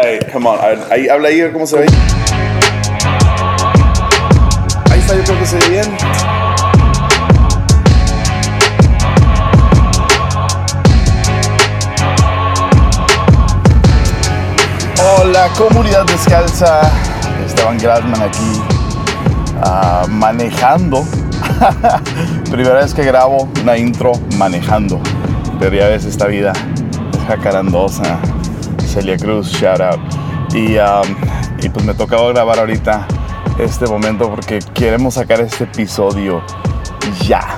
Alright, come on. Ahí, habla ahí, a ver cómo se ve. Ahí está, yo creo que se ve bien. Hola, comunidad descalza. Esteban Gradman aquí, ah, manejando. Primera vez que grabo una intro manejando. Pero ya ves, esta vida es jacarandosa. Celia Cruz, shout out. Y, um, y pues me tocaba grabar ahorita este momento porque queremos sacar este episodio ya.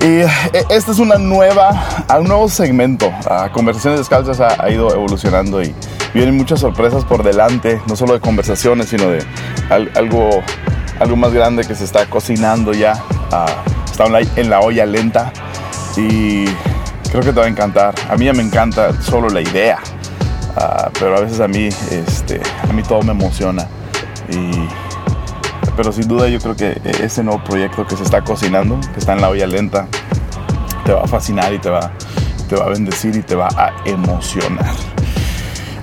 Y eh, esta es una nueva, un nuevo segmento. Conversaciones Descalzas ha, ido evolucionando y vienen muchas sorpresas por delante, no solo de conversaciones, sino de al- algo, algo más grande que se está cocinando ya. Ah, está en la, en la olla lenta y creo que te va a encantar. A mí ya me encanta solo la idea, Ah, pero a veces a mí, este, a mí todo me emociona. Y, pero sin duda yo creo que ese nuevo proyecto que se está cocinando, que está en la olla lenta, te va a fascinar y te va, te va a bendecir y te va a emocionar.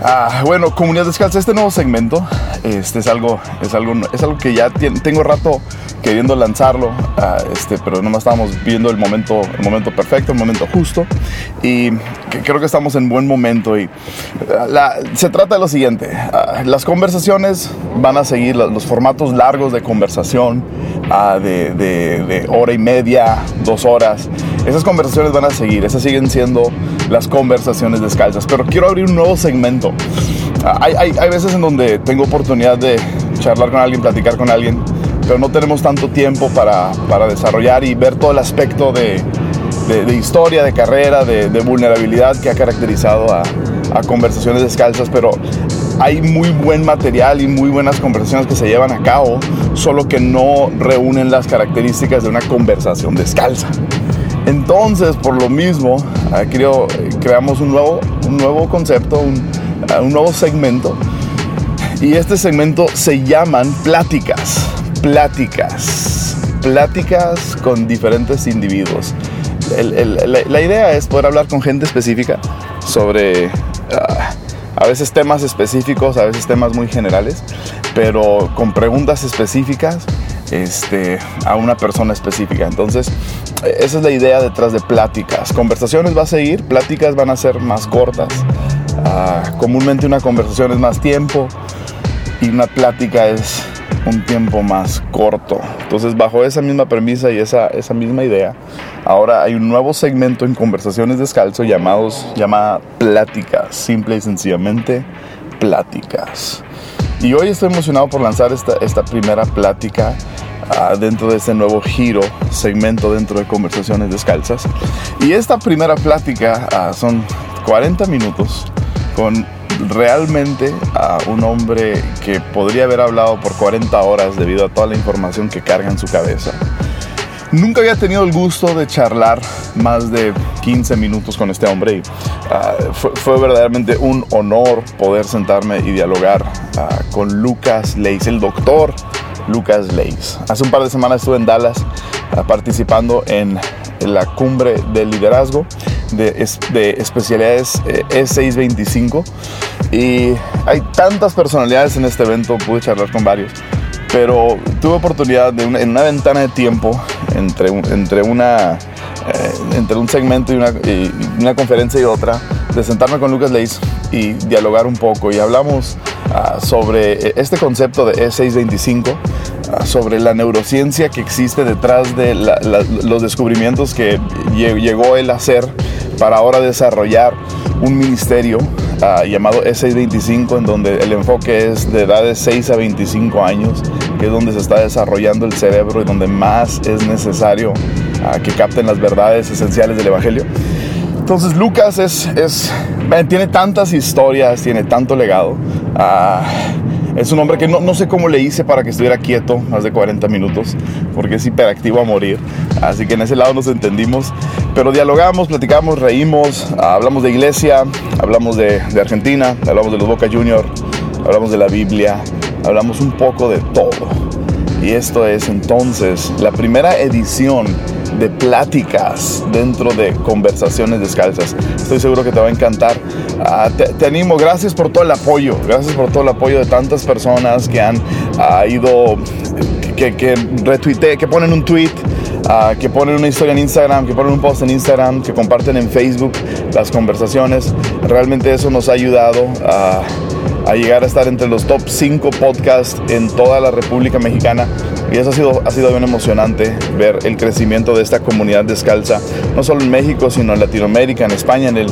Ah, bueno, comunidad descalza, este nuevo segmento este es algo, es algo, es algo que ya tengo rato queriendo lanzarlo, ah, este, pero no estábamos viendo el momento, el momento perfecto, el momento justo y creo que estamos en buen momento y ah, se trata de lo siguiente, ah, las conversaciones van a seguir los, formatos largos de conversación de- de hora y media, dos horas, esas conversaciones van a seguir, esas siguen siendo las conversaciones descalzas, pero quiero abrir un nuevo segmento. Hay, hay- hay veces en donde tengo oportunidad de charlar con alguien, platicar con alguien, pero no tenemos tanto tiempo para, para desarrollar y ver todo el aspecto de, de- historia, de carrera, de, vulnerabilidad que ha caracterizado a, conversaciones descalzas, pero hay muy buen material y muy buenas conversaciones que se llevan a cabo, solo que no reúnen las características de una conversación descalza. Entonces, por lo mismo, creo, creamos un nuevo, un nuevo concepto, un, un nuevo segmento. Y este segmento se llaman pláticas. Pláticas. Pláticas con diferentes individuos. La, idea es poder hablar con gente específica sobre ah, a veces temas específicos, a veces temas muy generales, pero con preguntas específicas este, a una persona específica. Entonces, eh, esa es la idea detrás de pláticas. Conversaciones va a seguir, pláticas van a ser más cortas. Ah, comúnmente una conversación es más tiempo y una plática es un tiempo más corto. Entonces, bajo esa misma premisa y esa, esa misma idea, ahora hay un nuevo segmento en Conversaciones Descalzo llamados, llamada Pláticas, simple y sencillamente Pláticas. Y hoy estoy emocionado por lanzar esta, esta primera plática ah, dentro de este nuevo giro, segmento dentro de Conversaciones Descalzas. Y esta primera plática ah, son 40 minutos con realmente a un hombre que podría haber hablado por 40 horas debido a toda la información que carga en su cabeza. Nunca había tenido el gusto de charlar más de 15 minutos con este hombre y ah, fue, fue verdaderamente un honor poder sentarme y dialogar ah, con Lucas Leis, el doctor Lucas Leis. Hace un par de semanas estuve en Dallas ah, participando en la cumbre del liderazgo de, de especialidades eh, E625 y hay tantas personalidades en este evento, pude charlar con varios pero tuve oportunidad de en una ventana de tiempo entre, entre, una, eh, entre un segmento y una, una conferencia y otra, de sentarme con Lucas Leis y dialogar un poco. Y hablamos ah, sobre este concepto de E625, ah, sobre la neurociencia que existe detrás de los descubrimientos que lle- llegó él a hacer para ahora desarrollar un ministerio ah, llamado S625, en donde el enfoque es de edades 6 a 25 años, que es donde se está desarrollando el cerebro y donde más es necesario ah, que capten las verdades esenciales del Evangelio. Entonces Lucas es, es, man, tiene tantas historias, tiene tanto legado. Ah, es un hombre que no, no sé cómo le hice para que estuviera quieto más de 40 minutos, porque es hiperactivo a morir. Así que en ese lado nos entendimos. Pero dialogamos, platicamos, reímos, hablamos de iglesia, hablamos de, de Argentina, hablamos de los Boca Junior, hablamos de la Biblia, hablamos un poco de todo. Y esto es entonces la primera edición de pláticas dentro de conversaciones descalzas. Estoy seguro que te va a encantar. Ah, te, animo, gracias por todo el apoyo, gracias por todo el apoyo de tantas personas que han ah, ido, que, que retuite, que ponen un tweet. Uh, que ponen una historia en Instagram, que ponen un post en Instagram, que comparten en Facebook las conversaciones. Realmente eso nos ha ayudado a, a llegar a estar entre los top 5 podcasts en toda la República Mexicana. Y eso ha sido, ha sido bien emocionante ver el crecimiento de esta comunidad descalza, no solo en México, sino en Latinoamérica, en España, en, el,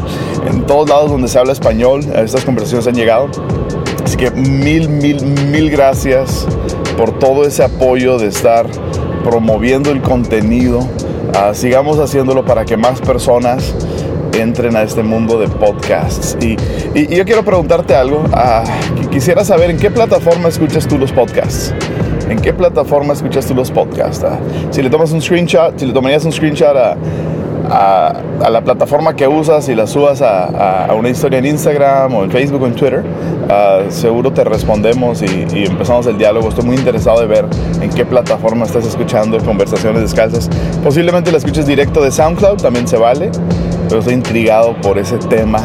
en todos lados donde se habla español. Estas conversaciones han llegado. Así que mil, mil, mil gracias por todo ese apoyo de estar promoviendo el contenido. Uh, sigamos haciéndolo para que más personas entren a este mundo de podcasts. Y, y, yo quiero preguntarte algo. Uh, quisiera saber en qué plataforma escuchas tú los podcasts. ¿En qué plataforma escuchas tú los podcasts? Uh, si le tomas un screenshot, si le tomarías un screenshot a, la plataforma que usas y la subas a, una historia en Instagram o en Facebook o en Twitter, uh, seguro te respondemos y, empezamos el diálogo. Estoy muy interesado de ver en qué plataforma estás escuchando conversaciones descalzas. Posiblemente la escuches directo de SoundCloud, también se vale, pero estoy intrigado por ese tema.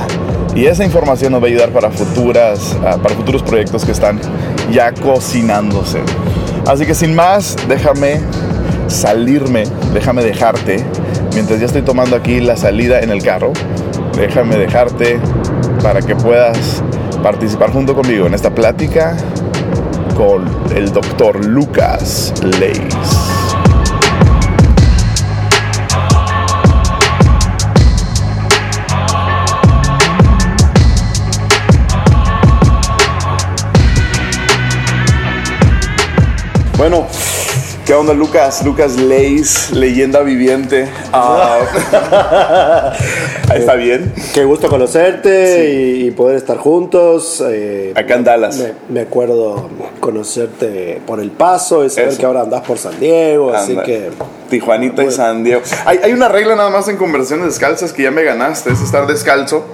Y esa información nos va a ayudar para, futuras, uh, para futuros proyectos que están ya cocinándose. Así que sin más, déjame salirme, déjame dejarte mientras ya estoy tomando aquí la salida en el carro, déjame dejarte para que puedas participar junto conmigo en esta plática con el doctor Lucas Leis. Bueno, ¿Qué onda, Lucas? Lucas Leis, leyenda viviente. Uh, ¿Está bien? Qué gusto conocerte sí. y, poder estar juntos. Eh, Acá en Dallas. Me, me, acuerdo conocerte por El Paso y saber Eso. que ahora andás por San Diego, Anda. así que... Tijuanita y San Diego. Hay, hay, una regla nada más en conversaciones descalzas que ya me ganaste, es estar descalzo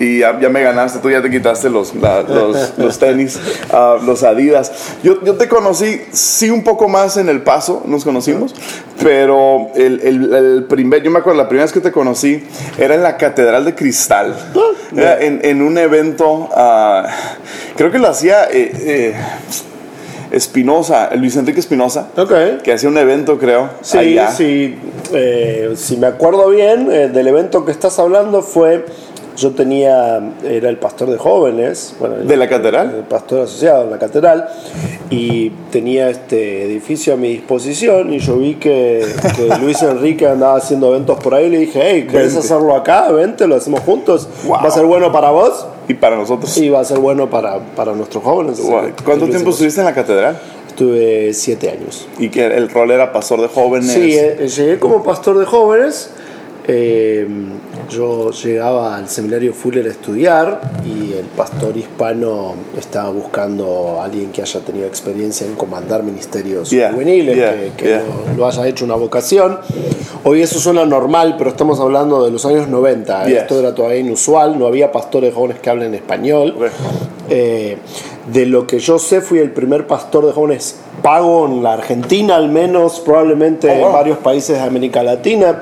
y ya, ya me ganaste, tú ya te quitaste los, la, los, los, tenis, uh, los Adidas. Yo, yo te conocí, sí, un poco más en El Paso, nos conocimos, pero el, el, el, primer, yo me acuerdo, la primera vez que te conocí era en la Catedral de Cristal, era en, en, un evento, uh, creo que lo hacía... Eh, eh, Espinosa, Luis Enrique Espinosa, okay. que hacía un evento, creo. Sí, allá. sí. Eh, si me acuerdo bien, eh, del evento que estás hablando fue. Yo tenía, era el pastor de jóvenes. Bueno, ¿De la catedral? El pastor asociado en la catedral. Y tenía este edificio a mi disposición. Y yo vi que, que Luis Enrique andaba haciendo eventos por ahí. Y le dije, hey, ¿querés hacerlo acá? Vente, lo hacemos juntos. Wow. ¿Va a ser bueno para vos? Y para nosotros. Y va a ser bueno para, para nuestros jóvenes. Wow. ¿Cuánto tiempo estuviste en la catedral? Estuve siete años. ¿Y que el rol era pastor de jóvenes? Sí, eh, llegué como pastor de jóvenes. Eh, yo llegaba al seminario Fuller a estudiar y el pastor hispano estaba buscando a alguien que haya tenido experiencia en comandar ministerios yeah, juveniles, yeah, que, que yeah. lo, lo, haya hecho una vocación. Hoy eso suena normal, pero estamos hablando de los años 90. Esto era todavía inusual, no había pastores jóvenes que hablen español. Eh, de lo que yo sé, fui el primer pastor de jóvenes pago en la Argentina, al menos, probablemente oh, wow. en varios países de América Latina.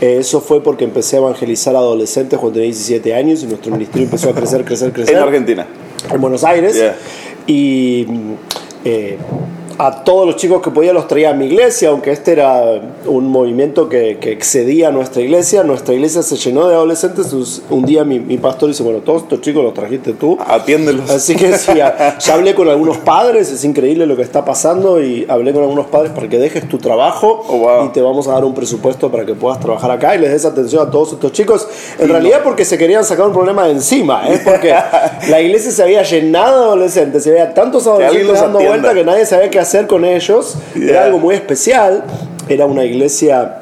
Eh, eso fue porque empecé a evangelizar a adolescentes cuando tenía 17 años y nuestro ministerio empezó a crecer, crecer, crecer. En Argentina. En Buenos Aires. Yeah. Y eh, a todos los chicos que podía los traía a mi iglesia, aunque este era un movimiento que, que excedía a nuestra iglesia. Nuestra iglesia se llenó de adolescentes. Un día mi, mi, pastor dice, bueno, todos estos chicos los trajiste tú. Atiéndelos. Así que sí, ya, ya, hablé con algunos padres, es increíble lo que está pasando y hablé con algunos padres para que dejes tu trabajo oh, wow. y te vamos a dar un presupuesto para que puedas trabajar acá y les des atención a todos estos chicos. En realidad no. porque se querían sacar un problema de encima, es ¿eh? porque la iglesia se había llenado de adolescentes, y había tantos adolescentes dando vuelta que nadie sabía qué hacer con ellos. Yeah. Era algo muy especial. Era una iglesia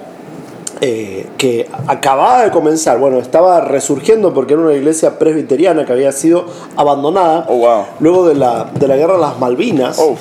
eh, que acababa de comenzar, bueno, estaba resurgiendo porque era una iglesia presbiteriana que había sido abandonada oh, wow. luego de la, de la guerra de las Malvinas. Oh.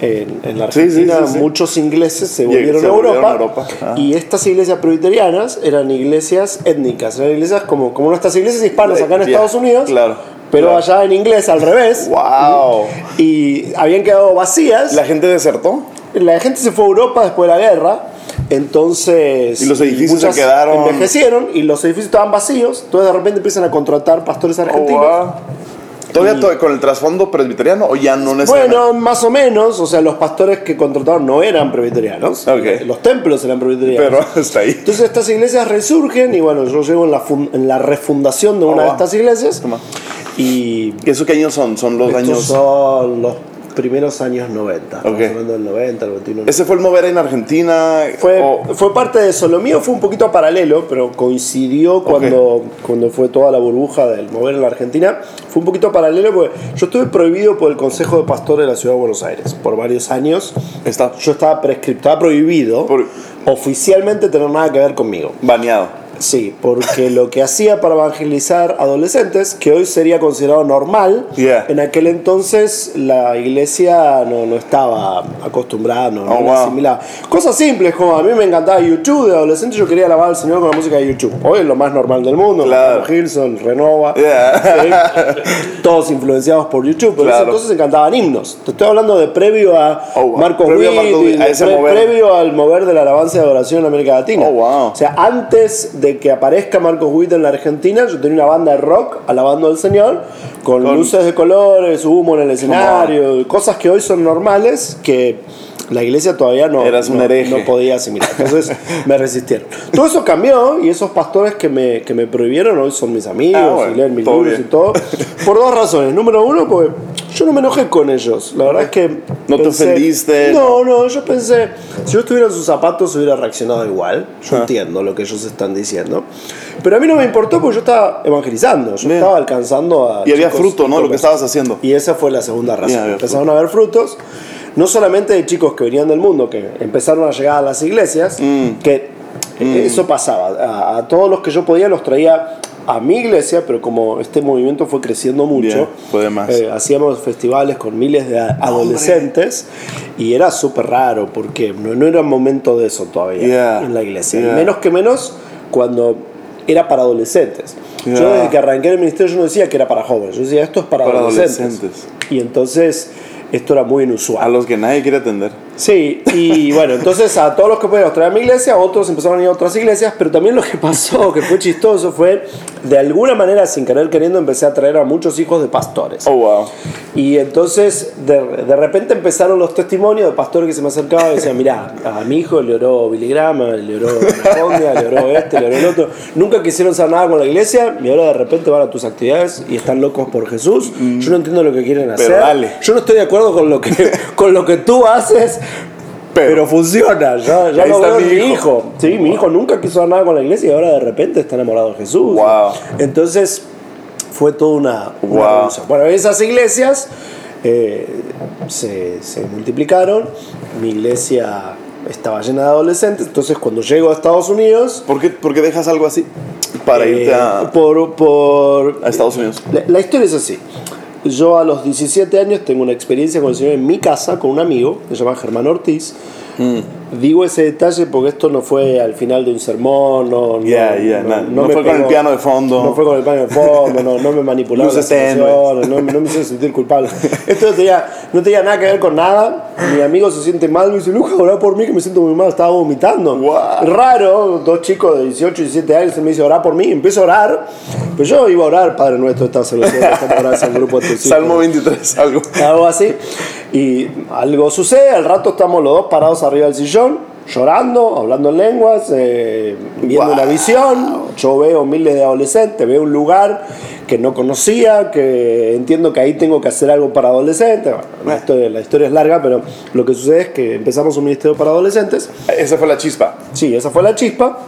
En, en, la Argentina sí, sí, sí, muchos ingleses se volvieron, se a Europa, a Europa. y estas iglesias presbiterianas eran iglesias étnicas, eran iglesias como, como nuestras iglesias hispanas acá en. Estados Unidos, claro pero claro. allá en inglés al revés. ¡Wow! Y, habían quedado vacías. ¿La gente desertó? La gente se fue a Europa después de la guerra. Entonces. Y los edificios se quedaron- Envejecieron y los edificios estaban vacíos. Entonces de repente empiezan a contratar pastores Oh, argentinos. wow. ¿Todavía to- con el trasfondo presbiteriano o ya no necesariamente? Bueno, más o menos, o sea, los pastores que contrataron no eran presbiterianos, Ok. los templos eran presbiterianos. Pero está ahí. Entonces estas iglesias resurgen y bueno, yo llego en la, en la refundación de una Oh, de estas iglesias Toma. Y ¿Y ¿Eso qué años son? Son los estos años. son los primeros años 90, estamos Ok. hablando del 90, el 21. ¿Ese fue el mover en Argentina? Fue, o- fue parte de eso. Lo mío fue un poquito paralelo, pero coincidió cuando, cuando fue toda la burbuja del mover en la Argentina. Fue un poquito paralelo porque yo estuve prohibido por el Consejo de Pastores de la Ciudad de Buenos Aires por varios años. Está Yo estaba prescripto, estaba prohibido Por- oficialmente tener nada que ver conmigo. baneado. Sí, porque lo que hacía para evangelizar adolescentes, que hoy sería considerado normal, Yeah. en aquel entonces la iglesia no, no estaba acostumbrada, no, no Oh, la wow. asimilaba. Cosas simples, como a mí me encantaba YouTube, de adolescente yo quería alabar al Señor con la música de YouTube. Hoy es lo más normal del mundo, Claro. Hilson, Renova, Yeah. ¿sí? todos influenciados por YouTube, pero Claro. entonces se cantaban himnos. Te estoy hablando de previo a Oh, wow. Marcos Previo a Witt, Marcos Witt, y a de ese pre- mover. previo al mover de la alabanza y adoración en América Latina. Oh, wow. O sea, antes de que aparezca Marcos Witt en la Argentina, yo tenía una banda de rock alabando al Señor, con, Con- luces de colores, humo en el escenario, cosas que hoy son normales, que la iglesia todavía no, Eras un no, no podía asimilar. Entonces me resistieron. Todo eso cambió y esos pastores que me, que me prohibieron hoy son mis amigos Ah, bueno, y leen mis libros bien. y todo. Por dos razones. Número uno, porque yo no me enojé con ellos. La verdad es que. ¿No te ofendiste? No, no, yo pensé. Si yo estuviera en sus zapatos, hubiera reaccionado igual. Yo Ah. entiendo lo que ellos están diciendo. Pero a mí no me importó porque yo estaba evangelizando. Yo Bien. estaba alcanzando a. Y había fruto, ¿no? Lo que estabas haciendo. Y esa fue la segunda razón. Empezaron a haber frutos, no solamente de chicos que venían del mundo, que empezaron a llegar a las iglesias, Mm. que eso pasaba. A, a todos los que yo podía los traía a mi iglesia, pero como este movimiento fue creciendo mucho, Bien, eh, hacíamos festivales con miles de adolescentes y era súper raro porque no, no era momento de eso todavía Yeah, en la iglesia. Yeah. menos que menos cuando era para adolescentes. Yo desde que arranqué el ministerio yo no decía que era para jóvenes, yo decía esto es para, Para adolescentes. adolescentes. Y entonces esto era muy inusual. A los que nadie quiere atender. Sí, y bueno, entonces a todos los que podían los traer a mi iglesia, otros empezaron a ir a otras iglesias, pero también lo que pasó, que fue chistoso, fue de alguna manera, sin querer queriendo, empecé a traer a muchos hijos de pastores. Oh, wow. Y entonces de, de repente empezaron los testimonios de pastores que se me acercaban y decían, mirá, a mi hijo le oró Billy Graham, le oró Anaconda, le oró este, le oró el otro. Nunca quisieron hacer nada con la iglesia y ahora de repente van a tus actividades y están locos por Jesús. Yo no entiendo lo que quieren hacer. Pero dale. Yo no estoy de acuerdo con lo que, con lo que tú haces. Pero, funciona, ya, ya Ahí lo está veo mi mi hijo. hijo. Sí, mi hijo nunca quiso hacer nada con la iglesia y ahora de repente está enamorado de Jesús. Wow. Entonces fue toda una, una Wow. Bueno, esas iglesias eh, se, se multiplicaron, mi iglesia estaba llena de adolescentes, entonces cuando llego a Estados Unidos... ¿Por qué, por qué dejas algo así? Para eh, irte a, por, por, a Estados Unidos. la, la historia es así. Yo a los 17 años tengo una experiencia con el Señor en mi casa, con un amigo, que se llama Germán Ortiz. Mm. Digo ese detalle porque esto no fue al final de un sermón, no, no, na- no me fue con el piano de fondo. No fue con el piano de fondo, no, no me manipularon las emociones, no, no me hizo sentir culpable. Esto no tenía, no tenía nada que ver con nada. Mi amigo se siente mal, me dice, Lucas, orá por mí que me siento muy mal, estaba vomitando. Raro, dos chicos de 18 y 17 años se me dice, orá por mí, empiezo a orar. Pero yo iba a orar, Padre nuestro, estás en grupo de tus hijos. Salmo 23, algo. Algo así. Y algo sucede, al rato estamos los dos parados arriba del sillón, llorando, hablando en lenguas, eh, viendo Wow. una visión. Yo veo miles de adolescentes, veo un lugar que no conocía, que entiendo que ahí tengo que hacer algo para adolescentes. Bueno, la, historia, la historia es larga, pero lo que sucede es que empezamos un ministerio para adolescentes. Esa fue la chispa. Sí, esa fue la chispa.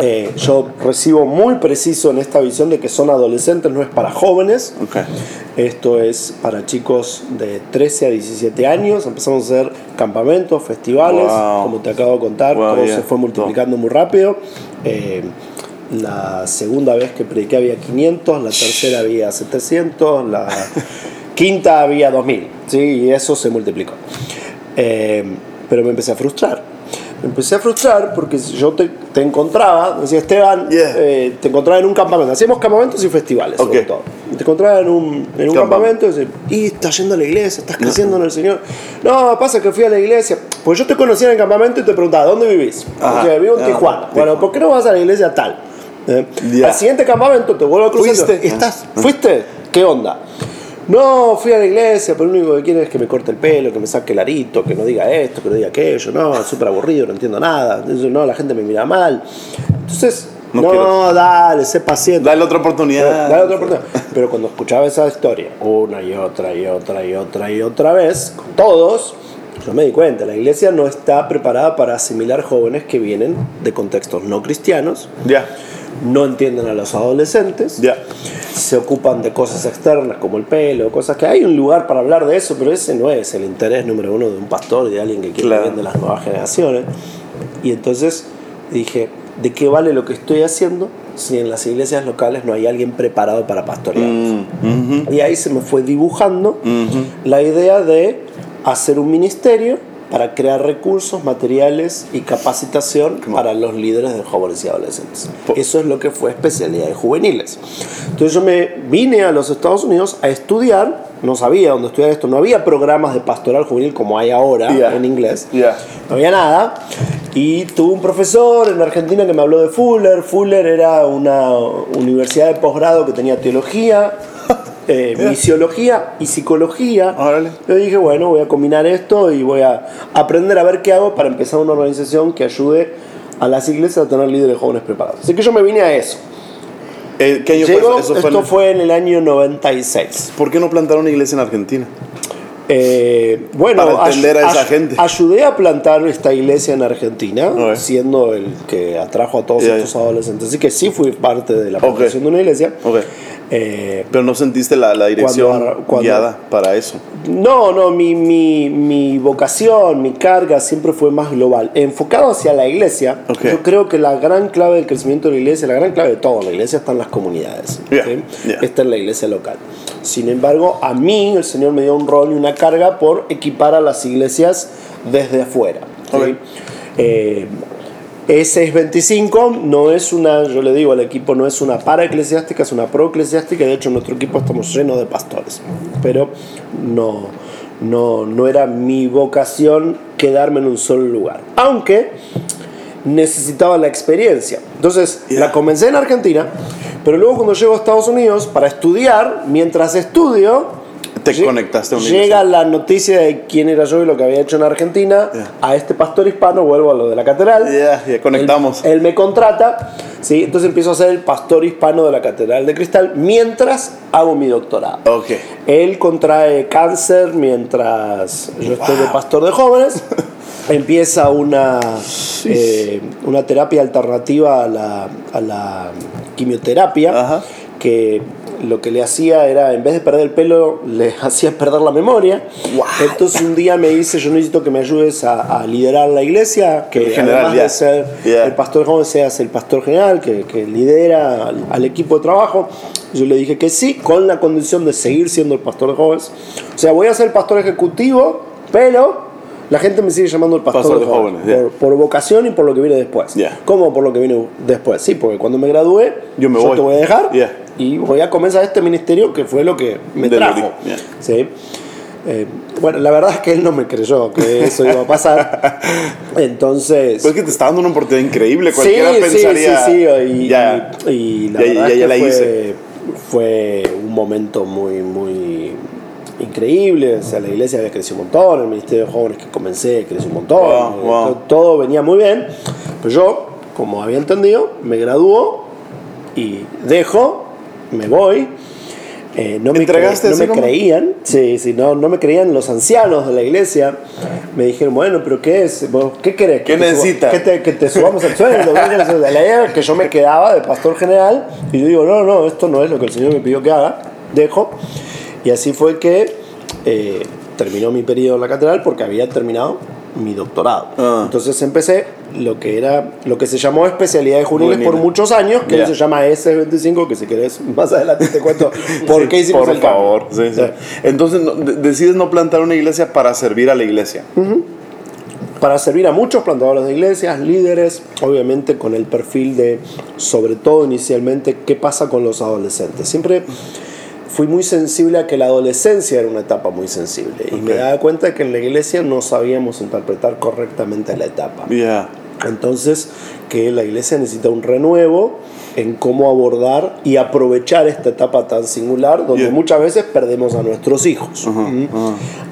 Eh, yo recibo muy preciso en esta visión de que son adolescentes, no es para jóvenes. Ok. Esto es para chicos de 13 a 17 años. Empezamos a hacer campamentos, festivales, Wow. como te acabo de contar, Wow, todo yeah. se fue multiplicando muy rápido. Eh, la segunda vez que prediqué había 500, la tercera había 700, la quinta había 2000, ¿sí? y eso se multiplicó. Eh, pero me empecé a frustrar. Empecé a frustrar porque yo te, te encontraba, decía Esteban, Yeah. eh, te encontraba en un campamento. Hacíamos campamentos y festivales, sobre Ok. todo. Te encontraba en un, en un Campamento. y decía, y estás yendo a la iglesia, estás creciendo en el Señor. No, pasa que fui a la iglesia. Pues yo te conocía en el campamento y te preguntaba, ¿dónde vivís? Ajá. O sea, vivo en Ah, Tijuana. Bueno, ¿por qué no vas a la iglesia tal? Eh. Al siguiente campamento te vuelvo a cruzar. ¿Fuiste? ¿Estás? ¿Fuiste? ¿Qué onda? No, fui a la iglesia, pero lo único que quieren es que me corte el pelo, que me saque el arito, que no diga esto, que no diga aquello. No, es súper aburrido, no entiendo nada. No, la gente me mira mal. Entonces, No no, quiero. dale, sé paciente. Dale otra oportunidad. Dale otra oportunidad. Pero cuando escuchaba esa historia, una y otra y otra y otra y otra vez, con todos, yo me di cuenta, la iglesia no está preparada para asimilar jóvenes que vienen de contextos no cristianos, Ya, no entienden a los adolescentes, se ocupan de cosas externas como el pelo, cosas que hay un lugar para hablar de eso, pero ese no es el interés número uno de un pastor y de alguien que quiere Claro. bien de las nuevas generaciones. Y entonces dije, ¿de qué vale lo que estoy haciendo si en las iglesias locales no hay alguien preparado para pastorear? Mm, Y ahí se me fue dibujando la idea de hacer un ministerio para crear recursos, materiales y capacitación para los líderes de jóvenes y adolescentes. Eso es lo que fue especialidades juveniles. Entonces yo me vine a los Estados Unidos a estudiar, no sabía dónde estudiar esto, no había programas de pastoral juvenil como hay ahora Ya. en inglés, Ya. no había nada. Y tuve un profesor en Argentina que me habló de Fuller. Fuller era una universidad de posgrado que tenía teología, eh, misiología y psicología. Órale. Yo dije, bueno, voy a combinar esto y voy a aprender a ver qué hago para empezar una organización que ayude a las iglesias a tener líderes jóvenes preparados. Así que yo me vine a eso. Eh, ¿Qué año fue eso? Esto fue en el año 96. ¿Por qué no plantaron una iglesia en Argentina? Eh, bueno, Para atender ay- a esa ay- gente. ayudé a plantar esta iglesia en Argentina, siendo el que atrajo a todos Ya, estos adolescentes. Así que sí fui parte de la plantación de una iglesia. Ok. Eh, Pero no sentiste la, la dirección Cuando- cuando- guiada para eso. no, no, mi, mi, mi vocación, mi carga siempre fue más global. Enfocado hacia la iglesia, yo creo que la gran clave del crecimiento de la iglesia, la gran clave de todo, la iglesia está en las comunidades. Yeah, ¿sí? yeah. Está en la iglesia local. Sin embargo, a mí el Señor me dio un rol y una carga por equipar a las iglesias desde afuera. ¿sí? Ok. Eh, E625 no es una, yo le digo al equipo, no es una para eclesiástica, es una pro eclesiástica. De hecho, en nuestro equipo estamos llenos de pastores. Pero no, no, no era mi vocación quedarme en un solo lugar. Aunque necesitaba la experiencia. Entonces, Yeah. la comencé en Argentina, pero luego cuando llego a Estados Unidos para estudiar, mientras estudio, Te conectaste a una llega la noticia de quién era yo y lo que había hecho en Argentina. Yeah. A este pastor hispano, vuelvo a lo de la catedral. Ya, ya conectamos. Él, él me contrata, ¿sí? entonces empiezo a ser el pastor hispano de la Catedral de Cristal mientras hago mi doctorado. Ok. Él contrae cáncer mientras yo estoy de pastor de jóvenes. Empieza una, eh, una terapia alternativa a la, a la quimioterapia Ajá. que lo que le hacía era, en vez de perder el pelo, le hacía perder la memoria. What? Entonces un día me dice, yo necesito que me ayudes a, a liderar la iglesia, que general, además ya. de ser Ya. el pastor joven seas el pastor general, que, que lidera al, al equipo de trabajo. Yo le dije que sí, con la condición de seguir siendo el pastor de jóvenes. O sea, voy a ser el pastor ejecutivo, pero la gente me sigue llamando el pastor, Pastor de jóvenes, jóvenes, por, por vocación y por lo que viene después. Ya. ¿Cómo por lo que viene después? Sí, porque cuando me gradué, Yo me voy. te voy a dejar Ya. Y voy a comenzar este ministerio que fue lo que me trajo. ¿sí? Eh, bueno, la verdad es que él no me creyó que eso iba a pasar. Entonces. Pues que te está dando una oportunidad increíble. Sí, Cualquiera sí, pensaría. sí, sí, y, ya. y- y la Ya- verdad ya- es que la fue, hice. fue un momento muy, muy increíble. O sea, la iglesia había crecido un montón, el ministerio de jóvenes que comencé creció un montón. Wow, eh, wow. to- Todo venía muy bien. Pero yo, como había entendido, me graduó y dejo, me voy. Eh, no me, ¿Entregaste cre- no me como? creían, sí, sí, no, no me creían los ancianos de la iglesia. Me dijeron, bueno, pero ¿qué es? ¿Vos ¿Qué querés? ¿Qué ¿Que te suba- necesitas? que te, que te subamos el sueldo? Que yo me quedaba de pastor general y yo digo, no, no, esto no es lo que el Señor me pidió que haga, dejo. Y así fue que eh, terminó mi periodo en la catedral porque había terminado mi doctorado. Ah. Entonces empecé lo que era lo que se llamó especialidades juveniles Juvenil. por muchos años, que hoy se llama S25, que si querés más adelante te cuento por qué hicimos Por el favor. sí, sí. Entonces, decides no plantar una iglesia para servir a la iglesia. para servir a muchos plantadores de iglesias, líderes, obviamente con el perfil de, sobre todo inicialmente, qué pasa con los adolescentes. Siempre fui muy sensible a que la adolescencia era una etapa muy sensible. Y me daba cuenta que en la iglesia no sabíamos interpretar correctamente la etapa. Yeah. Entonces, que la iglesia necesita un renuevo en cómo abordar y aprovechar esta etapa tan singular donde Yeah. muchas veces perdemos a nuestros hijos. ¿Mm?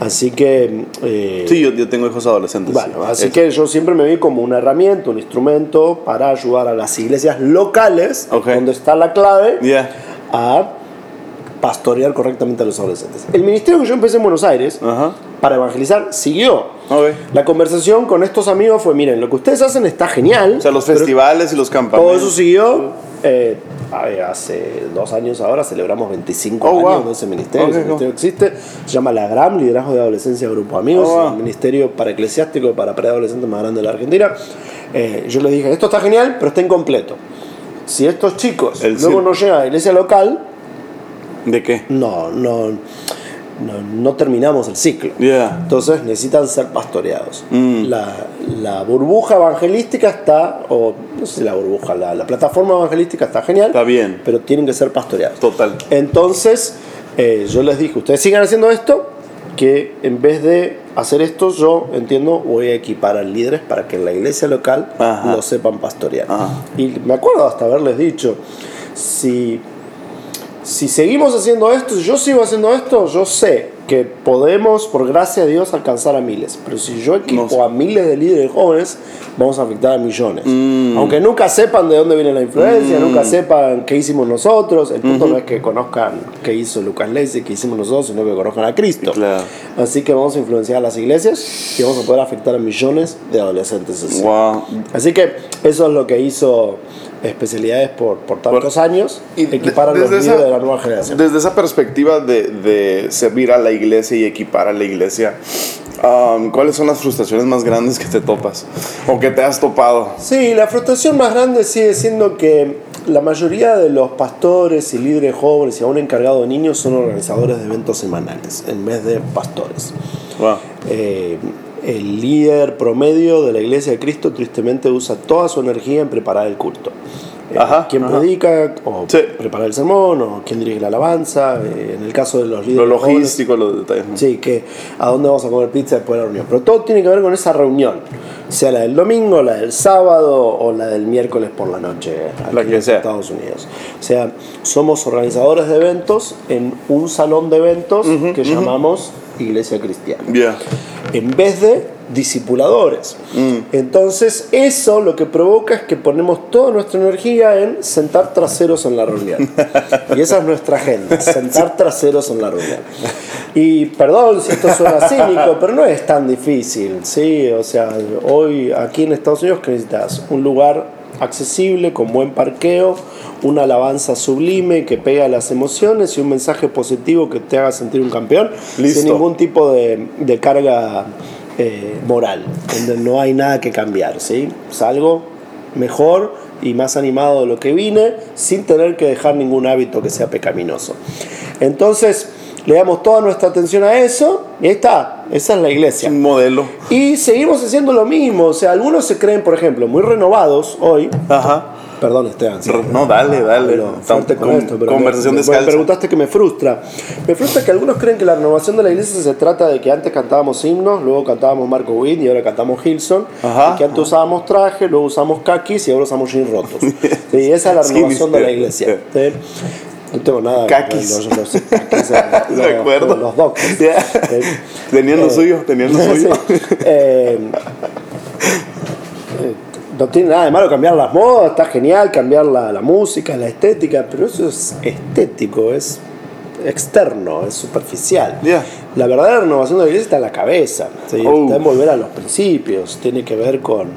Así que... eh, Sí, yo, yo tengo hijos adolescentes. bueno, sí. así Es- que yo siempre me vi como una herramienta, un instrumento para ayudar a las iglesias locales, Ok. donde está la clave, Yeah. a pastorear correctamente a los adolescentes. El ministerio que yo empecé en Buenos Aires Ajá. para evangelizar siguió. La conversación con estos amigos fue, miren, lo que ustedes hacen está genial. O sea, los festivales y los campamentos. Todo eso siguió. eh, hace dos años ahora celebramos 25 Oh, años wow. de ese ministerio. Ok, ese ministerio existe. Se llama la GRAM, Liderazgo de Adolescencia Grupo Amigos. Oh, wow. El ministerio para eclesiástico para preadolescentes más grande de la Argentina. Eh, yo les dije, esto está genial, pero está incompleto. Si estos chicos El luego no llegan a la iglesia local, ¿De qué? no, no, no, no terminamos el ciclo. Yeah. Entonces necesitan ser pastoreados. Mm. La, la burbuja evangelística está, o no sé si la burbuja, la, la plataforma evangelística está genial, Está bien. pero tienen que ser pastoreados. Total. Entonces eh, yo les dije, ustedes sigan haciendo esto, que en vez de hacer esto, yo entiendo, voy a equipar a líderes para que en la iglesia local Ajá. lo sepan pastorear. Ajá. Y me acuerdo hasta haberles dicho, si si seguimos haciendo esto, si yo sigo haciendo esto, yo sé que podemos, por gracia de Dios, alcanzar a miles. Pero si yo equipo No a miles de líderes jóvenes, vamos a afectar a millones. Mm. Aunque nunca sepan de dónde viene la influencia, nunca sepan qué hicimos nosotros, el punto no es que conozcan qué hizo Lucas Lacey, qué hicimos nosotros, sino que conozcan a Cristo. Claro. Así que vamos a influenciar a las iglesias y vamos a poder afectar a millones de adolescentes. así. Wow. Así que eso es lo que hizo especialidades por, por tantos años, Y equipar a los líderes esa- de la nueva generación. Desde esa perspectiva de, de servir a la iglesia y equipar a la iglesia, um, ¿cuáles son las frustraciones más grandes que te topas? ¿O que te has topado? Sí, la frustración más grande sigue siendo que la mayoría de los pastores y líderes jóvenes y aún encargados de niños son organizadores de eventos semanales en vez de pastores. Wow. Eh, el líder promedio de la iglesia de Cristo tristemente usa toda su energía en preparar el culto. Eh, Ajá, quien ajá. predica, o Sí. preparar el sermón, o quien dirige la alabanza, eh, en el caso de los Lo líderes jóvenes, logístico, los detalles. ¿no? Sí, que a dónde vamos a comer pizza después de la reunión. Pero todo tiene que ver con esa reunión. Sea la del domingo, la del sábado o la del miércoles por la noche aquí La que en sea. Estados Unidos. O sea, somos organizadores de eventos en un salón de eventos que llamamos Iglesia Cristiana. Yeah. En vez de discipuladores. Entonces, eso lo que provoca es que ponemos toda nuestra energía en sentar traseros en la reunión. Y esa es nuestra agenda, sentar traseros en la reunión. Y perdón si esto suena cínico, pero no es tan difícil, ¿sí? O sea, hoy aquí en Estados Unidos, ¿qué necesitas? Un lugar accesible, con buen parqueo, una alabanza sublime que pega las emociones y un mensaje positivo que te haga sentir un campeón, Listo. sin ningún tipo de, de carga eh, moral, donde no hay nada que cambiar, ¿sí? Salgo mejor y más animado de lo que vine, sin tener que dejar ningún hábito que sea pecaminoso. Entonces, le damos toda nuestra atención a eso, y ahí está, esa es la iglesia. Un modelo. Y seguimos haciendo lo mismo, o sea, algunos se creen, por ejemplo, muy renovados hoy. Ajá. Perdón, Esteban. sí. No, dale, dale. Fuerte con Con- esto, pero conversación me, preguntaste que me frustra. Me frustra que algunos creen que la renovación de la iglesia se trata de que antes cantábamos himnos, luego cantábamos Marco Witt y ahora cantamos Hilson. Ajá. y que antes usábamos traje, luego usamos kakis y ahora usamos jeans rotos. Sí, esa es la Sí, renovación de la iglesia. Sí. No tengo nada Kakis. Los, los, eh, los, De acuerdo. los doctors. Yeah. Eh, Tenían lo eh, suyo, tenían lo suyo. Sí. Eh, eh, no tiene nada de malo cambiar las modas, está genial cambiar la, la música, la estética, pero eso es estético, es externo, es superficial. Yeah. La verdadera renovación de la iglesia está en la cabeza, ¿sí? Oh. está en volver a los principios, tiene que ver con,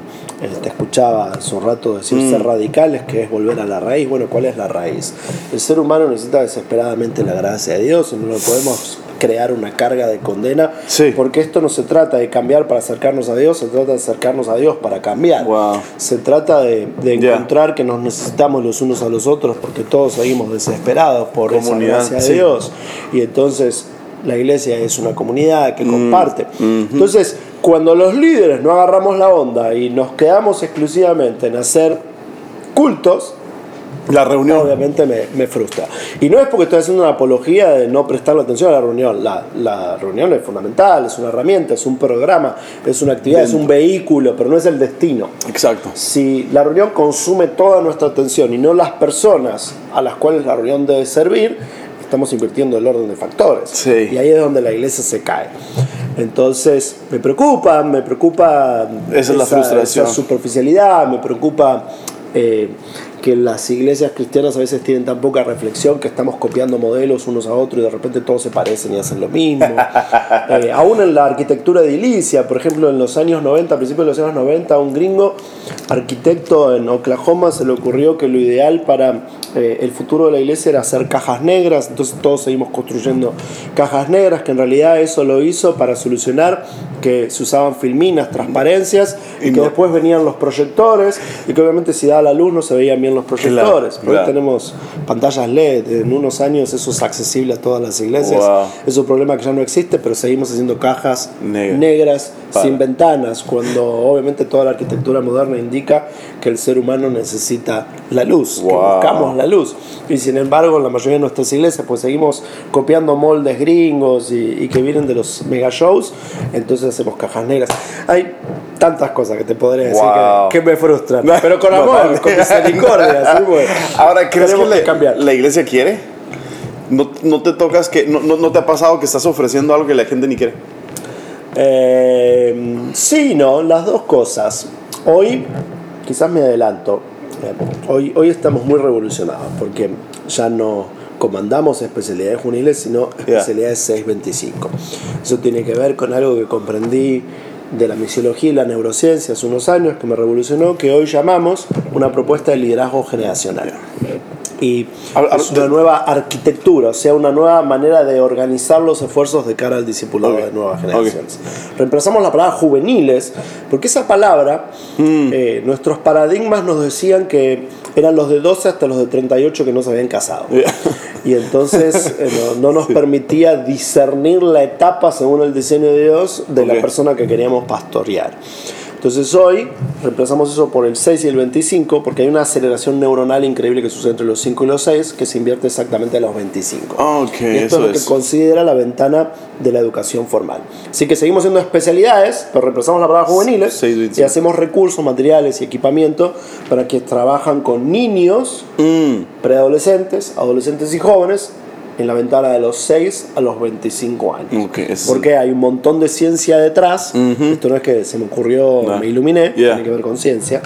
eh, te escuchaba hace un rato decir Mm. ser radicales, que es volver a la raíz. Bueno, ¿cuál es la raíz? El ser humano necesita desesperadamente la gracia de Dios, y no lo podemos crear una carga de condena, Sí. porque esto no se trata de cambiar para acercarnos a Dios, se trata de acercarnos a Dios para cambiar. Wow. Se trata de, encontrar que nos necesitamos los unos a los otros porque todos seguimos desesperados por Comunidad, esa gracia de. Dios. Y entonces la iglesia es una comunidad Mm, que comparte. Entonces, cuando los líderes no agarramos la onda y nos quedamos exclusivamente en hacer cultos, La reunión. Obviamente me, me frustra. Y no es porque estoy haciendo una apología de no prestarle atención a la reunión. La, la reunión es fundamental, es una herramienta, es un programa, es una actividad, es un vehículo, pero no es el destino. Exacto. Si la reunión consume toda nuestra atención y no las personas a las cuales la reunión debe servir, estamos invirtiendo el orden de factores. Sí. Y ahí es donde la iglesia se cae. Entonces, me preocupa, me preocupa Esa es la frustración. esa superficialidad, me preocupa eh, que las iglesias cristianas a veces tienen tan poca reflexión que estamos copiando modelos unos a otros y de repente todos se parecen y hacen lo mismo. Eh, aún en la arquitectura edilicia, por ejemplo, en los años 90, a principios de los años 90, a un gringo arquitecto en Oklahoma se le ocurrió que lo ideal para eh, el futuro de la iglesia era hacer cajas negras, entonces todos seguimos construyendo cajas negras, que en realidad eso lo hizo para solucionar que se usaban filminas, transparencias, y, Y que no- después venían los proyectores, y que obviamente si daba la luz no se veían bien los proyectores. Claro. hoy tenemos pantallas LED, en unos años eso es accesible a todas las iglesias. Wow. Es un problema que ya no existe, pero seguimos haciendo cajas Negra. negras Para. sin ventanas, cuando obviamente toda la arquitectura moderna indica que el ser humano necesita la luz, que Wow. buscamos la luz. Y sin embargo, en la mayoría de nuestras iglesias, pues seguimos copiando moldes gringos y, y que vienen de los mega shows, entonces hacemos cajas negras. Hay tantas cosas que te podría decir Wow. que, que me frustran, pero con amor, Totalmente. con misericordia. ¿sí? Pues, Ahora, ¿crees que, la, cambiar. la iglesia quiere? ¿No, no te tocas que, no, no, no te ha pasado que estás ofreciendo algo que la gente ni quiere? Eh, sí, no, las dos cosas. Hoy, quizás me adelanto, hoy, hoy estamos muy revolucionados porque ya no comandamos especialidades juveniles, sino especialidades 625. Eso tiene que ver con algo que comprendí de la misiología y la neurociencia hace unos años que me revolucionó, que hoy llamamos una propuesta de liderazgo generacional. Y es una nueva arquitectura, o sea, una nueva manera de organizar los esfuerzos de cara al discipulado Ok, de nuevas generaciones. Reemplazamos la palabra juveniles, porque esa palabra, Mm. eh, nuestros paradigmas nos decían que eran los de 12 hasta los de 38 que no se habían casado. Y entonces eh, no, no nos permitía discernir la etapa según el diseño de Dios de la persona que queríamos pastorear. Entonces hoy reemplazamos eso por el 6 y el 25 porque hay una aceleración neuronal increíble que sucede entre los 5 y los 6 que se invierte exactamente a los 25. Ah, ok, Y esto eso es lo que es. considera la ventana de la educación formal. Así que seguimos haciendo especialidades, pero reemplazamos la palabra juveniles Seis, y veinticinco. hacemos recursos, materiales y equipamiento para que trabajan con niños, Mm, preadolescentes, adolescentes y jóvenes en la ventana de los 6 a los 25 años. ok, eso es- Porque hay un montón de ciencia detrás. Ujú. Esto no es que se me ocurrió, No. me iluminé, Yeah. tiene que ver con ciencia.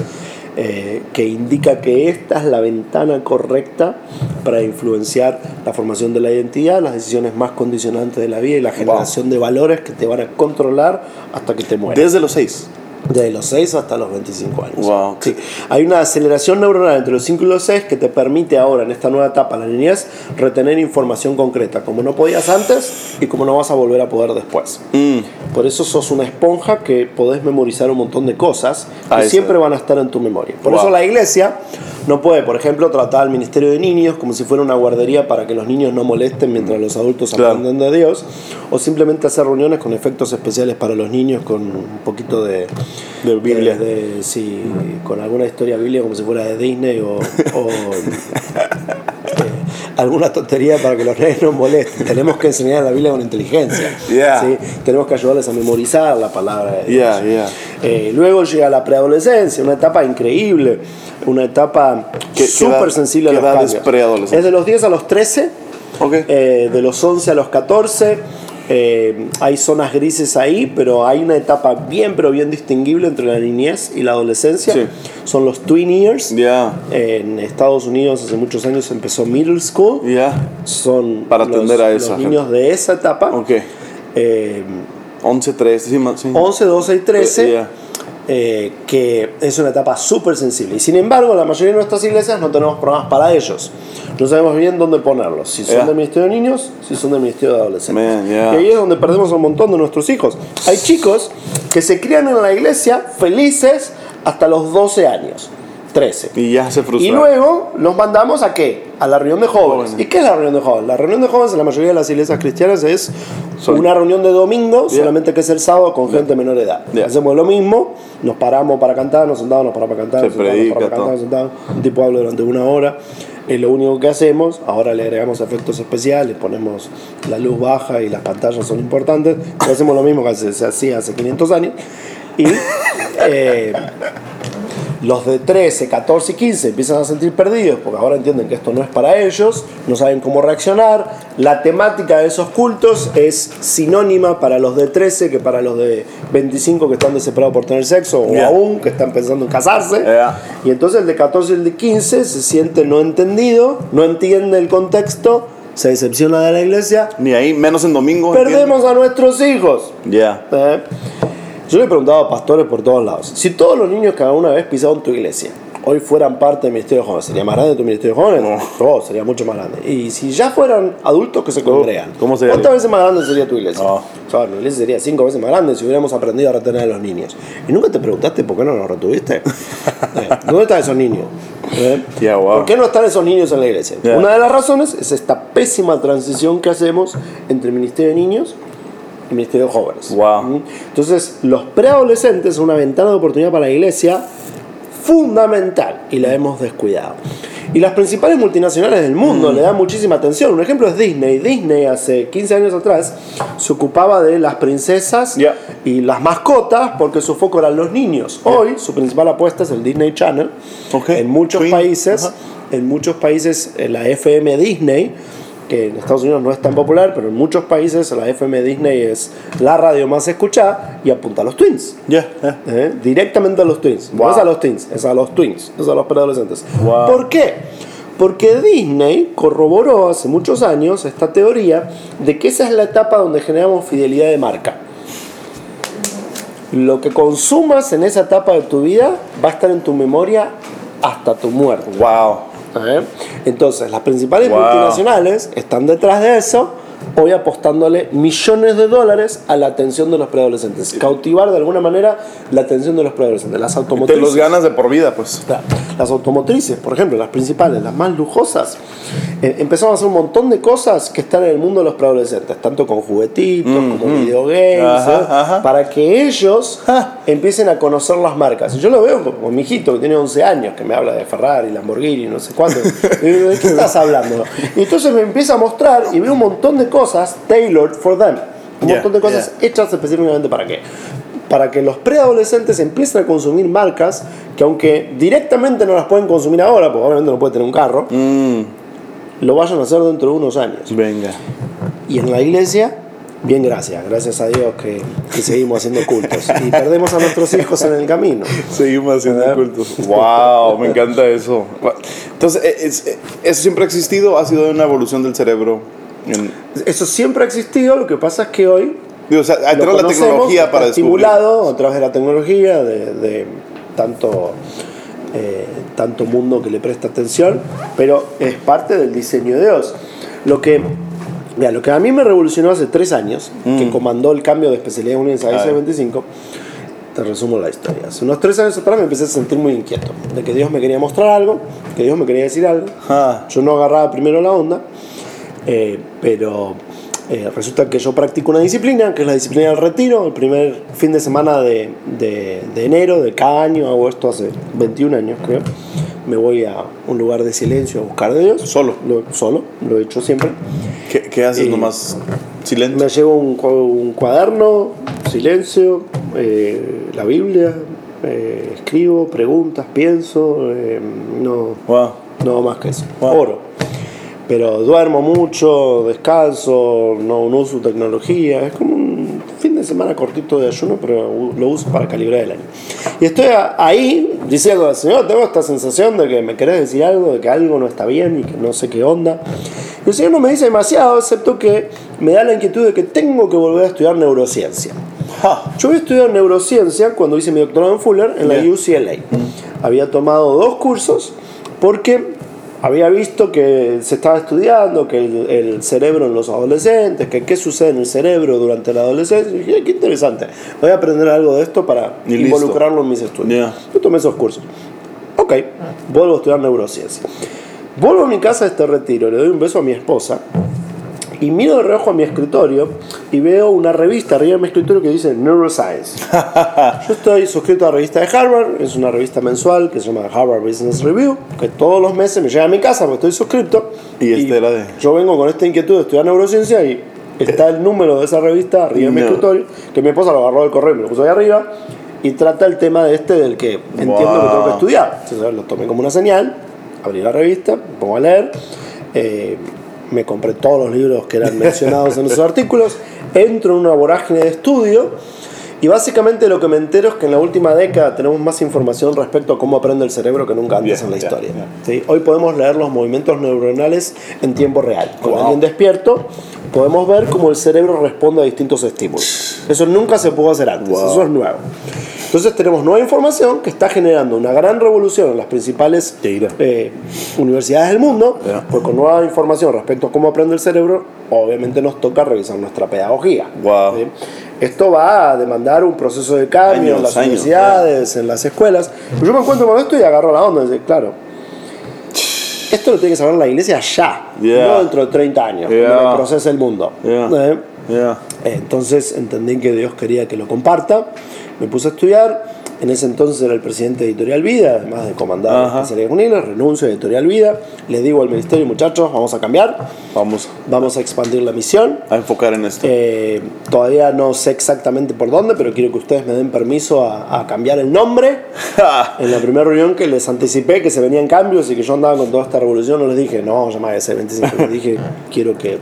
eh, que indica que esta es la ventana correcta para influenciar la formación de la identidad, las decisiones más condicionantes de la vida y la generación de valores que te van a controlar hasta que te mueras. Desde los seis. Desde los 6 hasta los 25 años. Wow. Sí. Hay una aceleración neuronal entre los 5 y los 6 que te permite ahora, en esta nueva etapa, la niñez, retener información concreta, como no podías antes y como no vas a volver a poder después. Mm, Por eso sos una esponja que podés memorizar un montón de cosas que Ah, siempre van a estar en tu memoria. Por Wow. eso la iglesia no puede, por ejemplo, tratar al ministerio de niños como si fuera una guardería para que los niños no molesten mientras los adultos Claro. aprenden de Dios, o simplemente hacer reuniones con efectos especiales para los niños con un poquito de, De Biblia. de- de- sí, con alguna historia bíblica como si fuera de Disney o, o, eh, alguna tontería para que los niños no molesten. Tenemos que enseñar la Biblia con inteligencia. Yeah. ¿sí? Tenemos que ayudarles a memorizar la palabra de Dios. Yeah, yeah. Eh, luego llega la preadolescencia, una etapa increíble, una etapa ¿Qué- qué súper sensible a los es cambios. preadolescencia? Es de los 10 a los 13, ok. eh, de los 11 a los 14. Eh, hay zonas grises ahí, pero hay una etapa bien, pero bien distinguible entre la niñez y la adolescencia. Sí. Son los tween years. Ya. En Estados Unidos hace muchos años empezó middle school. Ya. Son Para los- atender a los esa niños de esa etapa. Ok. Eh, 11, 13, sí, sí. 11, 12 y 13, Yeah. Eh, que es una etapa súper sensible. Y sin embargo, la mayoría de nuestras iglesias no tenemos programas para ellos. No sabemos bien dónde ponerlos. Si son Yeah. del Ministerio de Niños, si son del Ministerio de Adolescentes. Man, yeah. Y ahí es donde perdemos a un montón de nuestros hijos. Hay chicos que se crían en la iglesia felices hasta los 12 años. 13. Y ya se frustró. Y luego los mandamos a qué? A la reunión de jóvenes. Jóvenes. ¿Y qué es la reunión de jóvenes? La reunión de jóvenes en la mayoría de las iglesias cristianas es una reunión de domingo, Yeah. solamente que es el sábado con gente menor de edad. Yeah. Hacemos lo mismo, nos paramos para cantar, nos sentamos, nos paramos para cantar, Se nos sentamos, nos predica, paramos para cantar, nos sentamos. Un tipo habla durante una hora. Es lo único que hacemos. Ahora le agregamos efectos especiales, ponemos la luz baja y las pantallas son importantes. Hacemos lo mismo que se, se hacía hace 500 años. Y eh, los de 13, 14 y 15 empiezan a sentir perdidos porque ahora entienden que esto no es para ellos, no saben cómo reaccionar. La temática de esos cultos es sinónima para los de 13 que para los de 25 que están desesperados por tener sexo o Yeah. aún que están pensando en casarse. Yeah. Y entonces el de 14 y el de 15 se siente no entendido, no entiende el contexto, se decepciona de la iglesia. Ni ahí, menos en domingo. Perdemos a nuestros hijos. Ya. ¿Eh? Yo le he preguntado a pastores por todos lados. Si todos los niños que alguna vez pisaron tu iglesia hoy fueran parte del Ministerio de Jóvenes, ¿sería más grande tu Ministerio de Jóvenes? No, sería mucho más grande. Y si ya fueran adultos que se congregan, ¿cómo sería? ¿cuántas veces más grande sería tu iglesia? No. O sea, mi iglesia sería cinco veces más grande si hubiéramos aprendido a retener a los niños. ¿Y nunca te preguntaste por qué no los retuviste? Eh, ¿Dónde están esos niños? ¿Eh? Ya, wow. ¿Por qué no están esos niños en la iglesia? Ya. Una de las razones es esta pésima transición que hacemos entre el Ministerio de Niños Ministerio de Jóvenes. Wow. Entonces, los preadolescentes son una ventana de oportunidad para la iglesia fundamental y la hemos descuidado. Y las principales multinacionales del mundo Mm. le dan muchísima atención. Un ejemplo es Disney. Disney hace 15 años atrás se ocupaba de las princesas Yeah. y las mascotas porque su foco eran los niños. Hoy su principal apuesta es el Disney Channel. Ok. En muchos Twin. países, Ajá. en muchos países eh, la FM Disney, que en Estados Unidos no es tan popular, pero en muchos países la FM Disney es la radio más escuchada y apunta a los twins. ¿eh? Directamente a los twins. No es a los teens, es a los twins, es a los preadolescentes. Wow. ¿Por qué? Porque Disney corroboró hace muchos años esta teoría de que esa es la etapa donde generamos fidelidad de marca. Lo que consumas en esa etapa de tu vida va a estar en tu memoria hasta tu muerte. Wow. ¿Eh? Entonces, las principales Wow. multinacionales están detrás de eso, hoy apostándole millones de dólares a la atención de los preadolescentes. Cautivar de alguna manera la atención de los preadolescentes. Las Te automotrices. los ganas de por vida, pues. Las automotrices, por ejemplo, las principales, las más lujosas, eh, empezaron a hacer un montón de cosas que están en el mundo de los preadolescentes, tanto con juguetitos como videogames, Ajá, ¿eh? ajá. para que ellos Ah. empiecen a conocer las marcas. Y yo lo veo como mi hijito que tiene 11 años, que me habla de Ferrari, Lamborghini, no sé cuánto. ¿De qué estás hablando? Y entonces me empieza a mostrar y veo un montón de cosas tailored for them. Un Yeah, montón de cosas hechas específicamente para qué. Para que los preadolescentes empiecen a consumir marcas que aunque directamente no las pueden consumir ahora, porque obviamente no puede tener un carro, Mm, lo vayan a hacer dentro de unos años. venga. Y en la iglesia, bien gracias, gracias a Dios que, que seguimos haciendo cultos. Y perdemos a nuestros hijos en el camino. Seguimos haciendo ¿Verdad? cultos. Wow, me encanta eso. Entonces, es- ¿eso siempre ha existido? ¿Ha sido una evolución del cerebro? Eso siempre ha existido, lo que pasa es que hoy digo, o sea, hay lo la tecnología para estimulado a través de la tecnología, de, de tanto, eh, tanto mundo que le presta atención, pero es parte del diseño de Dios. Lo que, mira, lo que a mí me revolucionó hace tres años, que comandó el cambio de especialidad en A ver. 25 te resumo la historia. Hace unos tres años atrás me empecé a sentir muy inquieto, de que Dios me quería mostrar algo, que Dios me quería decir algo. Ah. Yo no agarraba primero la onda, eh, pero eh, resulta que yo practico una disciplina, que es la disciplina del retiro, el primer fin de semana de, de- de enero de cada año, hago esto hace 21 años creo, me voy a un lugar de silencio a buscar de Dios. Solo. Lo, solo, lo he hecho siempre. ¿Qué, qué haces Y- nomás? Silencio. Me llevo un, un cuaderno, silencio, eh, la Biblia, eh, escribo, preguntas, pienso, eh, no, Wow. no más que eso. Wow. Oro. Pero duermo mucho, descanso, no, no uso tecnología. Es como un fin de semana cortito de ayuno, pero lo uso para calibrar el año. Y estoy ahí diciendo al Señor, tengo esta sensación de que me querés decir algo, de que algo no está bien y que no sé qué onda. Y el Señor no me dice demasiado, excepto que me da la inquietud de que tengo que volver a estudiar neurociencia. Yo había estudiado neurociencia cuando hice mi doctorado en Fuller en la. UCLA. Había tomado dos cursos porque había visto que se estaba estudiando que el, el cerebro en los adolescentes, que qué sucede en el cerebro durante la adolescencia. Y dije, "Ay, qué interesante. Voy a aprender algo de esto para Y listo. involucrarlo en mis estudios. Ya. Yo tomé esos cursos. Ok, vuelvo a estudiar neurociencia. Vuelvo a mi casa de este retiro, le doy un beso a mi esposa y miro de reojo a mi escritorio y veo una revista arriba de mi escritorio que dice Neuroscience. Yo estoy suscrito a la revista de Harvard, es una revista mensual que se llama Harvard Business Review, que todos los meses me llega a mi casa porque estoy suscrito. Y este era de- Yo vengo con esta inquietud de estudiar neurociencia y está el número de esa revista arriba de mi No. escritorio, que mi esposa lo agarró del correo y me lo puso ahí arriba. Y trata el tema de este del que entiendo que tengo que estudiar. Entonces lo tomé como una señal, abrí la revista, me pongo a leer. eh, me compré todos los libros que eran mencionados en esos artículos, entro en una vorágine de estudio y básicamente lo que me entero es que en la última década tenemos más información respecto a cómo aprende el cerebro que nunca antes Yeah, en la yeah, historia. yeah. ¿sí? Hoy podemos leer los movimientos neuronales en tiempo real. Con Wow. alguien despierto podemos ver cómo el cerebro responde a distintos estímulos. Eso nunca se pudo hacer antes, Wow. eso es nuevo. Entonces tenemos nueva información que está generando una gran revolución en las principales eh, universidades del mundo, Yeah. pues con nueva información respecto a cómo aprende el cerebro, obviamente nos toca revisar nuestra pedagogía. Wow. ¿sí? Esto va a demandar un proceso de cambio en Años, las años, universidades, en las escuelas. Pero yo me encuentro con esto y agarro la onda y digo, claro, esto lo tiene que saber la iglesia ya, Yeah. no dentro de 30 años, Yeah. cuando me procese el mundo. Yeah. ¿Eh? Entonces entendí que Dios quería que lo comparta. Me puse a estudiar. En ese entonces era el presidente de Editorial Vida, además de comandar especialidad juveniles, renuncio a Editorial Vida. Le digo al ministerio, muchachos, vamos a cambiar, Vamos vamos a expandir la misión. a enfocar en esto. Eh, todavía no sé exactamente por dónde, pero quiero que ustedes me den permiso a, a cambiar el nombre. En la primera reunión que les anticipé que se venían cambios y que yo andaba con toda esta revolución, no les dije, no, vamos a llamar a ese 25, les dije, quiero que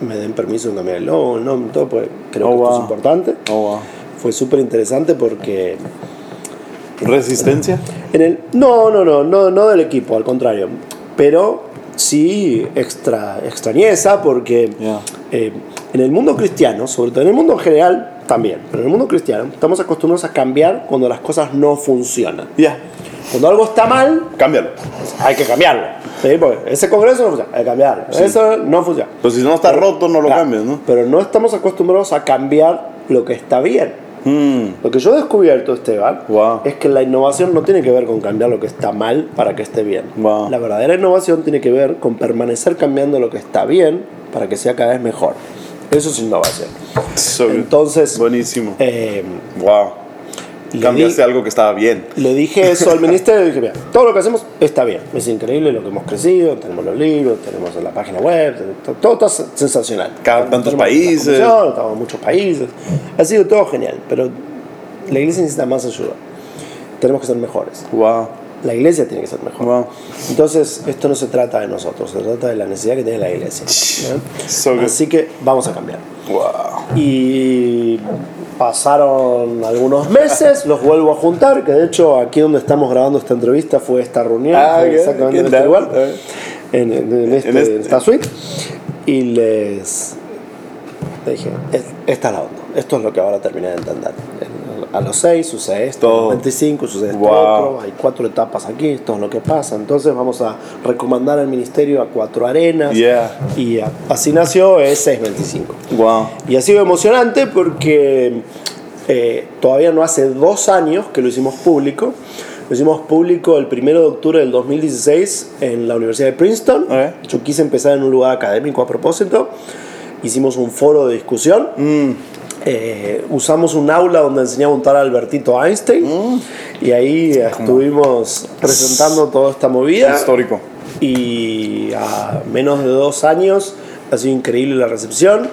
me den permiso en cambiar el logo, el nombre, todo, pues creo Oh, que esto es importante. Oh, wow. Fue súper interesante porque ¿Resistencia? en el no, no, no, no, no del equipo, al contrario, pero sí extra extrañeza porque Yeah. eh, en el mundo cristiano, sobre todo en el mundo en general también, pero en el mundo cristiano estamos acostumbrados a cambiar cuando las cosas no funcionan. Ya. Cuando algo está mal, Cámbialo. hay que cambiarlo. ¿sí? Porque ese congreso no funciona, hay que cambiarlo. Eso no funciona. Pues si no está roto, no lo Claro, cambies, ¿no? Pero no estamos acostumbrados a cambiar lo que está bien. Mm. Lo que yo he descubierto, Esteban, Wow. es que la innovación no tiene que ver con cambiar lo que está mal para que esté bien. Wow. La verdadera innovación tiene que ver con permanecer cambiando lo que está bien para que sea cada vez mejor. Eso es innovación. So. Entonces, Buenísimo. eh, wow. Le Cambiaste algo que estaba bien. le dije eso al ministerio y dije, mira, todo lo que hacemos está bien. Es increíble lo que hemos crecido, tenemos los libros, tenemos la página web, todo, todo es sensacional. Cada tantos países. Estamos en muchos países. Ha sido todo genial, pero la iglesia necesita más ayuda. Tenemos que ser mejores. Wow. La iglesia tiene que ser mejor. Wow. Entonces, esto no se trata de nosotros, se trata de la necesidad que tiene la iglesia. ¿no? So. Así que vamos a cambiar. Wow. Y pasaron algunos meses, los vuelvo a juntar, que de hecho aquí donde estamos grabando esta entrevista fue esta reunión, Ah, fue exactamente en este lugar, eh. en, en- en este- En este- esta suite, y les dije, "Es- esta es la onda, esto es lo que ahora terminé de entender. A los 6 sucede esto, a Todo. los 25 sucede esto Wow. otro, hay cuatro etapas aquí, esto es lo que pasa. Entonces vamos a recomendar al ministerio a cuatro arenas Yeah. y a- así nació es 625. Wow. Y ha sido emocionante porque eh, todavía no hace dos años que lo hicimos público. Lo hicimos público el 1 de octubre del 2016 en la Universidad de Princeton. Ok. Yo quise empezar en un lugar académico a propósito. Hicimos un foro de discusión. Mm. Eh, usamos un aula donde enseñaba un tal Albertito Einstein. Mm. Y ahí estuvimos presentando toda esta movida. Histórico. Y a menos de dos años ha sido increíble la recepción.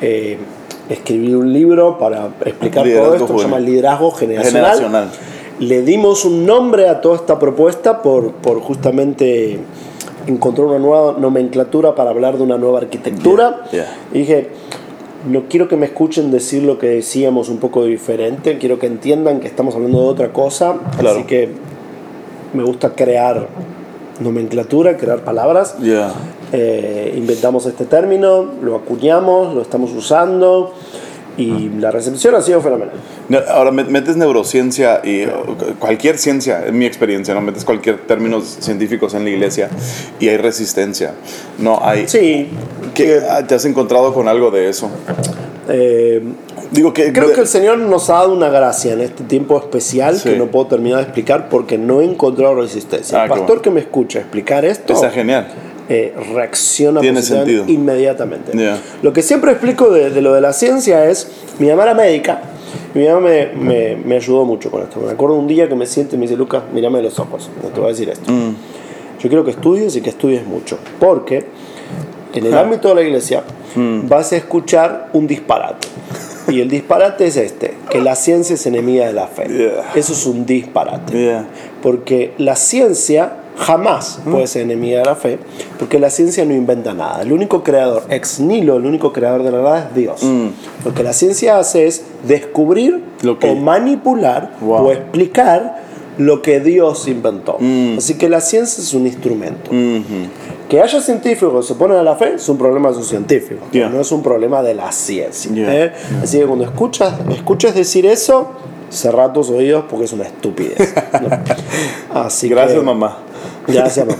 Eh, escribí un libro para explicar Liderazgo todo esto, se juvenil. llama Liderazgo Generacional. Generacional. Le dimos un nombre a toda esta propuesta por, por justamente encontrar una nueva nomenclatura para hablar de una nueva arquitectura. Yeah, yeah. Y dije, no quiero que me escuchen decir lo que decíamos un poco diferente, quiero que entiendan que estamos hablando de otra cosa. Claro. Así que me gusta crear nomenclatura, crear palabras. Yeah. Eh, inventamos este término, lo acuñamos, lo estamos usando y la recepción ha sido fenomenal. No, Ahora met- metes neurociencia y cualquier ciencia, en mi experiencia, no metes cualquier términos científicos en la iglesia y hay resistencia. No hay. Sí, ¿Qué- ¿Te has encontrado con algo de eso? eh, Digo que, Creo que el Señor nos ha dado una gracia en este tiempo especial Sí. que no puedo terminar de explicar porque no he encontrado resistencia. Ah, el pastor bueno. que me escucha explicar esto Está genial. Eh, reacciona positivamente inmediatamente. Ya. Lo que siempre explico de, de lo de la ciencia es, mi mamá era médica, mi mamá me, me- me ayudó mucho con esto. Me acuerdo un día que me siente y me dice, Lucas, mírame los ojos, te voy a decir esto. Mm. Yo quiero que estudies y que estudies mucho, porque en el ámbito de la iglesia Mm. vas a escuchar un disparate. Y el disparate es este, que la ciencia es enemiga de la fe. Yeah. Eso es un disparate. Yeah. Porque la ciencia jamás puede ser enemiga de la fe, porque la ciencia no inventa nada. El único creador, ex nihilo, el único creador de la nada es Dios. Lo que la ciencia hace es descubrir Lo que- o manipular Wow. o explicar lo que Dios inventó. Así que la ciencia es un instrumento. Que haya científicos que se ponen a la fe es un problema de sus científicos, Yeah. no es un problema de la ciencia. Yeah. ¿eh? Así que cuando escuchas, escuches decir eso, cerrá tus oídos porque es una estupidez. ¿no? Así Gracias, que- mamá. Gracias, mamá.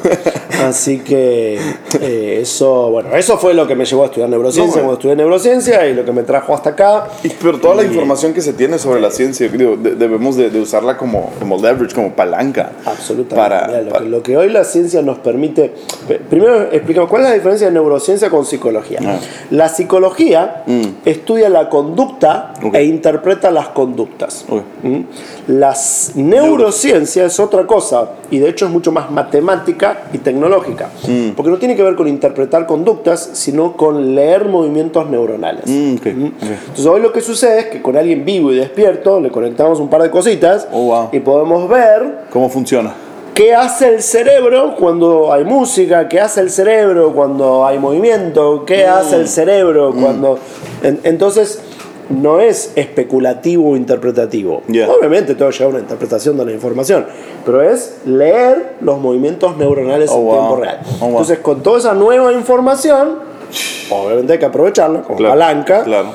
Así que eh, eso, bueno, eso fue lo que me llevó a estudiar neurociencia No, cuando estudié neurociencia y lo que me trajo hasta acá. Y- Pero toda la información que se tiene sobre la ciencia, digo, de- debemos de, de usarla como, como leverage, como palanca. Absolutamente. Para, Mira, lo, para- que, lo que hoy la ciencia nos permite. pe- Primero explicamos cuál es la diferencia de neurociencia con psicología. Ah. La psicología estudia la conducta e interpreta las conductas. Ok. ¿Mm? La s- neurociencia es otra cosa y de hecho es mucho más matemática y tecnológica. Mm. Porque no tiene que ver con interpretar conductas, sino con leer movimientos neuronales. Mm, ¿Mm? Entonces hoy lo que sucede es que con alguien vivo y despierto le conectamos un par de cositas Oh, wow. y podemos ver ¿Cómo funciona? ¿Qué hace el cerebro cuando hay música? ¿Qué hace el cerebro cuando hay movimiento? ¿Qué hace el cerebro cuando... En- entonces, no es especulativo o interpretativo. Yeah. Obviamente todo lleva una interpretación de la información, pero es leer los movimientos neuronales Oh, en wow. tiempo real. Oh, wow. Entonces, con toda esa nueva información, obviamente hay que aprovecharla como Claro, palanca Claro.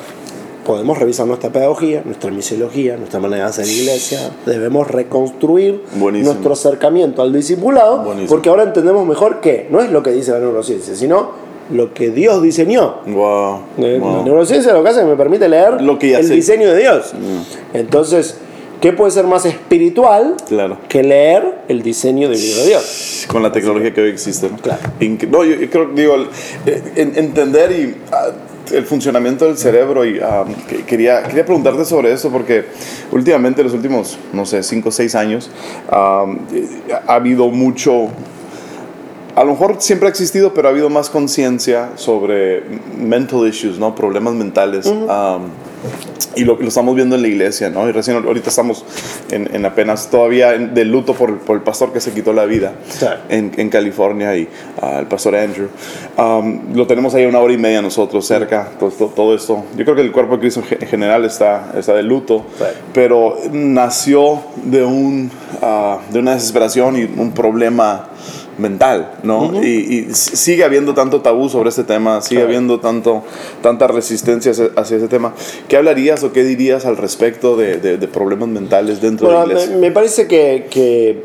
podemos revisar nuestra pedagogía, nuestra misiología, nuestra manera de hacer iglesia. Debemos reconstruir Buenísimo. nuestro acercamiento al discipulado, Buenísimo. porque ahora entendemos mejor que no es lo que dice la neurociencia, sino lo que Dios diseñó. Wow. Eh, wow. La neurociencia lo que hace es que me permite leer Lo que el sé. diseño de Dios. Entonces, ¿qué puede ser más espiritual Claro. que leer el diseño divino de Dios? Con la tecnología que hoy existe. Claro. No, yo, creo, digo, eh, en- entender y ah, el funcionamiento del cerebro y ah, que- quería, quería preguntarte sobre eso porque últimamente, los últimos, no sé, 5 o 6 años, eh, ha habido mucho a lo mejor siempre ha existido, pero ha habido más conciencia sobre mental issues, ¿no? Problemas mentales. Um, y lo, lo estamos viendo en la iglesia, ¿no? Y recién ahorita estamos en, en apenas todavía en- de luto por, por el pastor que se quitó la vida Sí. en, en California y ah, el pastor Andrew. Um, lo tenemos ahí una hora y media nosotros cerca, todo, todo, todo esto. Yo creo que el cuerpo de Cristo en ge- en general está, está de luto, Sí. pero nació de, un, ah, de una desesperación y un problema mental, ¿no? y, sigue habiendo tanto tabú sobre este tema, sigue Claro. habiendo tanto, tanta resistencia hacia, hacia ese tema. ¿Qué hablarías o qué dirías al respecto de, de- de problemas mentales dentro Bueno, de la me, iglesia? me parece que, que,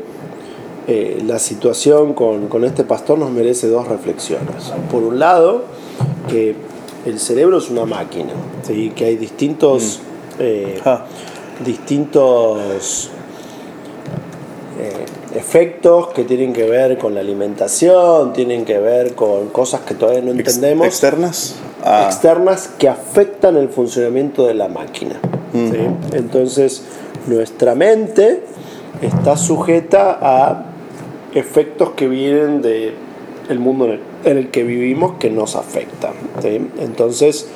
eh, la situación con, con este pastor nos merece dos reflexiones. Por un lado, que el cerebro es una máquina, ¿sí? que hay distintos, eh, Ah. distintos eh, efectos que tienen que ver con la alimentación, tienen que ver con cosas que todavía no entendemos ¿Externas? Ah, externas que afectan el funcionamiento de la máquina. ¿sí? Entonces, nuestra mente está sujeta a efectos que vienen de el mundo en el, en el que vivimos que nos afectan. ¿sí? Entonces,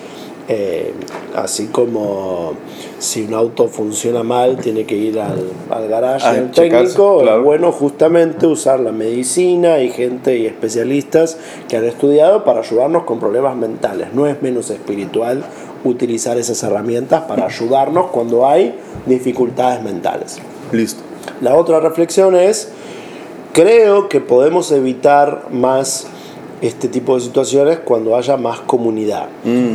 eh, así como si un auto funciona mal, tiene que ir al, al garage A del checarse, técnico, claro. bueno justamente usar la medicina y gente y especialistas que han estudiado para ayudarnos con problemas mentales. No es menos espiritual utilizar esas herramientas para ayudarnos cuando hay dificultades mentales. listo. La otra reflexión es, creo que podemos evitar más este tipo de situaciones cuando haya más comunidad. Mm,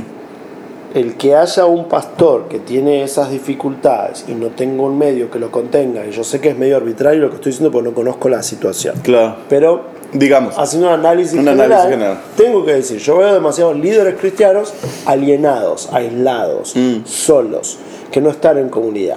el que haya un pastor que tiene esas dificultades y no tenga un medio que lo contenga, y yo sé que es medio arbitrario lo que estoy diciendo porque no conozco la situación. Claro. Pero Digamos. haciendo un análisis, Un general, análisis general. tengo que decir, yo veo demasiados líderes cristianos alienados, aislados, Mm. solos, que no están en comunidad.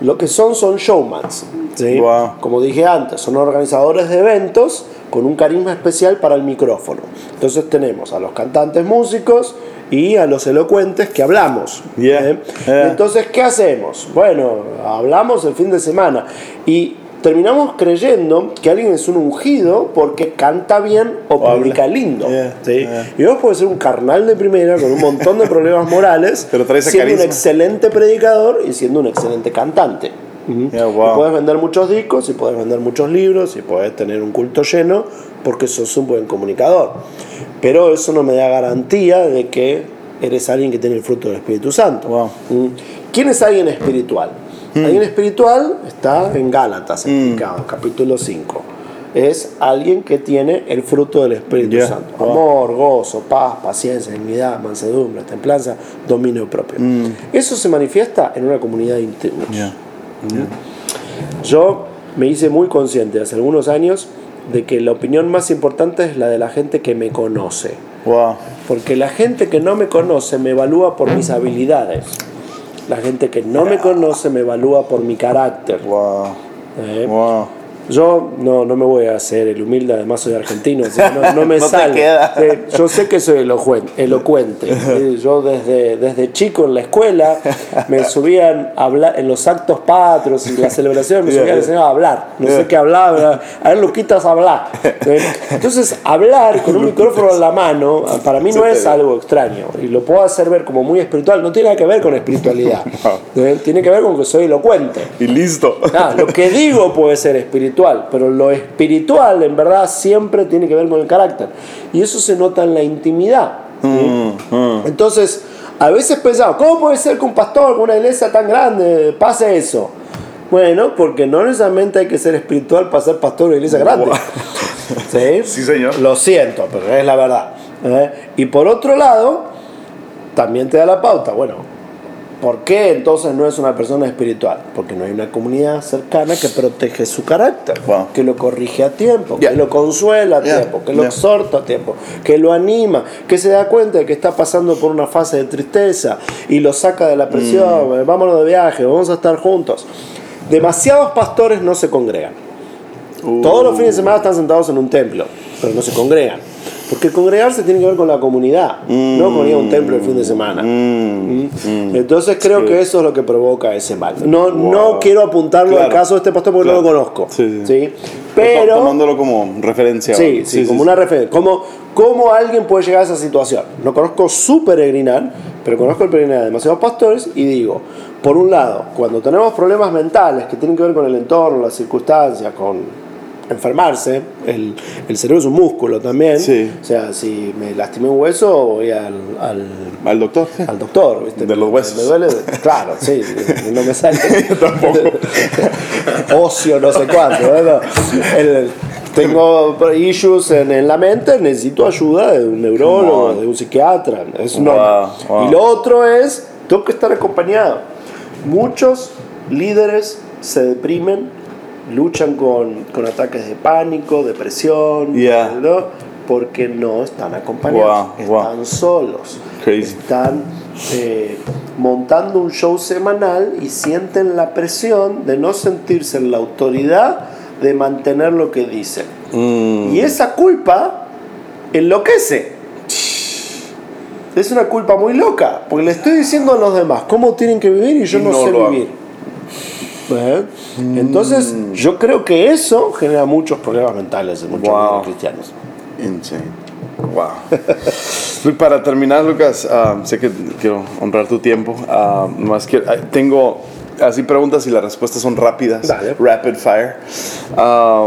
Lo que son son showmans. ¿sí? Wow. Como dije antes, son organizadores de eventos con un carisma especial para el micrófono. Entonces tenemos a los cantantes músicos y a los elocuentes que hablamos. Yeah. ¿eh? Yeah. Entonces, ¿qué hacemos? Bueno, hablamos el fin de semana y terminamos creyendo que alguien es un ungido porque canta bien o, O habla. predica lindo. Yeah, ¿sí? yeah. Y vos podés ser un carnal de primera con un montón de problemas morales, Pero siendo un carisma. excelente predicador y siendo un excelente cantante. Yeah, wow. Y puedes vender muchos discos, y puedes vender muchos libros, y puedes tener un culto lleno porque sos un buen comunicador. Pero eso no me da garantía de que eres alguien que tiene el fruto del Espíritu Santo. Wow. Mm. ¿Quién es alguien espiritual? Alguien espiritual está en Gálatas, explicado, capítulo 5. Es alguien que tiene el fruto del Espíritu Yeah. Santo. Wow. Amor, gozo, paz, paciencia, dignidad, mansedumbre, templanza, dominio propio. Eso se manifiesta en una comunidad íntima. Yeah. Yo me hice muy consciente hace algunos años de que la opinión más importante es la de la gente que me conoce. Wow. Porque la gente que no me conoce me evalúa por mis habilidades. La gente que no me conoce me evalúa por mi carácter. Wow. ¿eh? Wow. Yo no, no me voy a hacer el humilde, además soy argentino, así que no, no me No sale. queda. Sí, yo sé que soy elocuen- elocuente. Sí, Yo desde, desde chico en la escuela me subían a hablar en los actos patrios y las celebraciones, me Yeah, subían yeah. enseñar a hablar. No sé Yeah. qué hablaba. A ver, Luquitas, hablar. Entonces, hablar con un micrófono en la mano, para mí no es algo extraño. Y lo puedo hacer ver como muy espiritual. No tiene nada que ver con espiritualidad. Tiene que ver con que soy elocuente. Y listo. Ah, lo que digo puede ser espiritual, pero lo espiritual en verdad siempre tiene que ver con el carácter. Y eso se nota en la intimidad. ¿sí? Mm, mm. Entonces, a veces pensamos, ¿cómo puede ser que un pastor con una iglesia tan grande pase eso? Bueno, porque no necesariamente hay que ser espiritual para ser pastor de una iglesia grande. Wow. ¿Sí? Sí, señor. Lo siento, pero es la verdad. ¿eh? Y por otro lado, también te da la pauta. Bueno, ¿por qué entonces no es una persona espiritual? Porque no hay una comunidad cercana que protege su carácter, Wow. que lo corrige a tiempo, Yeah. que lo consuela a Yeah. tiempo, que lo Yeah. exhorta a tiempo, que lo anima, que se da cuenta de que está pasando por una fase de tristeza y lo saca de la presión. Mm. Vámonos de viaje, vamos a estar juntos. Demasiados pastores no se congregan. Todos los fines de semana están sentados en un templo, pero no se congregan. Porque congregarse tiene que ver con la comunidad, no con ir a un templo el fin de semana. Mm. ¿Mm? Entonces creo que eso es lo que provoca ese mal. No, no quiero apuntarlo al caso de este pastor porque no lo conozco. Sí, sí. ¿sí? Pero Tomándolo como referencia. Sí, sí, como una referencia. ¿Cómo, ¿Cómo alguien puede llegar a esa situación? No conozco su peregrinar, pero conozco el peregrinar de demasiados pastores y digo, por un lado, cuando tenemos problemas mentales que tienen que ver con el entorno, las circunstancias, con enfermarse, el, el cerebro es un músculo también. Sí. O sea, si me lastimé un hueso, voy al, al, Al doctor. al doctor. ¿viste? De los huesos. Me duele, claro, sí, no me sale. tampoco. Ocio, no sé cuánto. tengo issues en, en la mente, necesito ayuda de un neurólogo, de un psiquiatra. Es wow. Y lo otro es, tengo que estar acompañado. Muchos líderes se deprimen, luchan con, con ataques de pánico, depresión, Yeah. ¿no? porque no están acompañados, Wow, wow. están solos Crazy. están eh, montando un show semanal y sienten la presión de no sentirse en la autoridad de mantener lo que dicen. Mm. Y esa culpa enloquece. Es una culpa muy loca, porque le estoy diciendo a los demás cómo tienen que vivir y yo Y no, no sé vivir. ¿Eh? Entonces, yo creo que eso genera muchos problemas mentales en muchos Wow. cristianos. Insane. Wow. Para terminar, Lucas, ah, sé que quiero honrar tu tiempo. ah, más que ah, tengo así preguntas y las respuestas son rápidas. Dale. Rapid fire. Ah,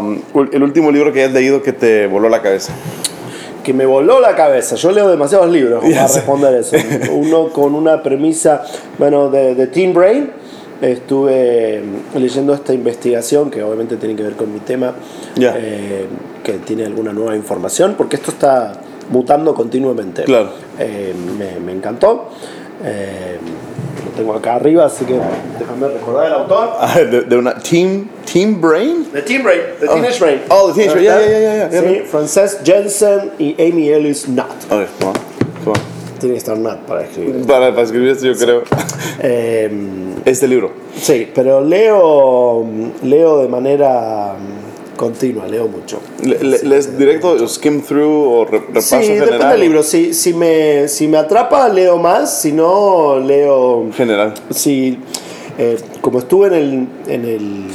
el último libro que hayas leído que te voló la cabeza. que me voló la cabeza. Yo leo demasiados libros para responder eso. Uno con una premisa, bueno, de, de Teen Brain. Estuve mm, leyendo esta investigación que obviamente tiene que ver con mi tema, Ya. eh, que tiene alguna nueva información, porque esto está mutando continuamente. Claro. Eh, me, me encantó. Eh, lo tengo acá arriba, así que déjame recordar el autor. Ah, de, de una Team, team Brain. The Team Brain, The Teenage Brain. Oh, The Teenage Brain, yeah, yeah, yeah, yeah, Sí, yeah. Frances Jensen y Amy Ellis Nutt. A ver, Tiene que estar Nutt para escribir. Para, para escribir esto, yo creo. Eh, Este libro. sí, pero leo, leo de manera mm, continua, leo mucho. Le- le- ¿Lees directo, skim through o re- repaso Sí, general? depende del libro. Si, si, me, si me atrapa, leo más. Si no, leo. General. Si, eh, como estuve en el, en el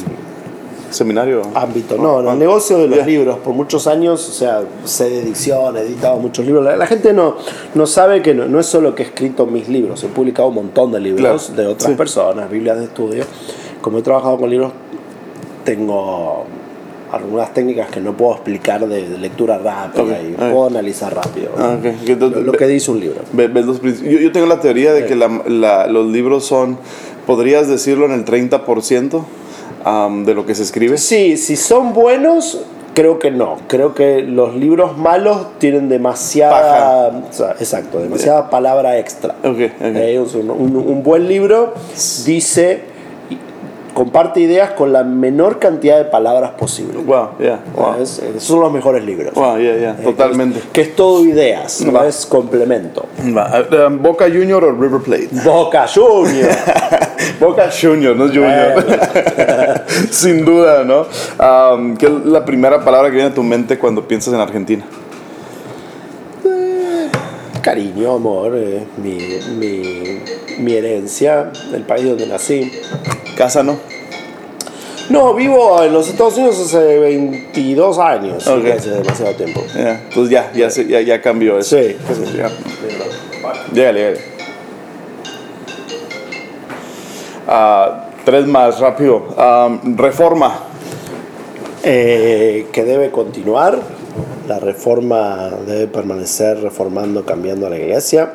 Seminario. ámbito, no, en el negocio de los Ya. libros por muchos años, o sea, sé de edición, he editado muchos libros. La, la gente no, no sabe que no, no es solo que he escrito mis libros, he publicado un montón de libros Claro, de otras sí. personas, Biblias de estudio. Como he trabajado con libros, tengo algunas técnicas que no puedo explicar de, de lectura rápida Ok, y puedo analizar rápido Ah, ok. lo, Entonces, lo que dice un libro. Ve- ves los yo, yo tengo la teoría de que la- la- los libros son, podrías decirlo, en el 30% am, de lo que se escribe. Sí, si son buenos, creo que no. Creo que los libros malos tienen demasiada. o sea, exacto, demasiada palabra extra. Eh, un, un- un buen libro dice. Comparte ideas con la menor cantidad de palabras posible. Wow, yeah, wow. Esos son los mejores libros. Wow, yeah, yeah, Eh, totalmente. Que es, todo ideas, no es complemento. Eh, um, Boca Junior o River Plate. Boca Junior. Boca Junior, no Junior. Sin duda, ¿no? Am, ¿Qué es la primera palabra que viene a tu mente cuando piensas en Argentina? Cariño, amor, eh, mi, mi, mi herencia, el país donde nací. Casa, ¿no? No, vivo en los Estados Unidos hace 22 años, sí, Ok. hace demasiado tiempo. Yeah, Entonces ya, ya, se- ya, ya cambió eso. Sí. Ya. Llegale, llegale. Ah, tres más, rápido. Am, reforma. Eh, que debe continuar, la reforma debe permanecer reformando, cambiando a la iglesia.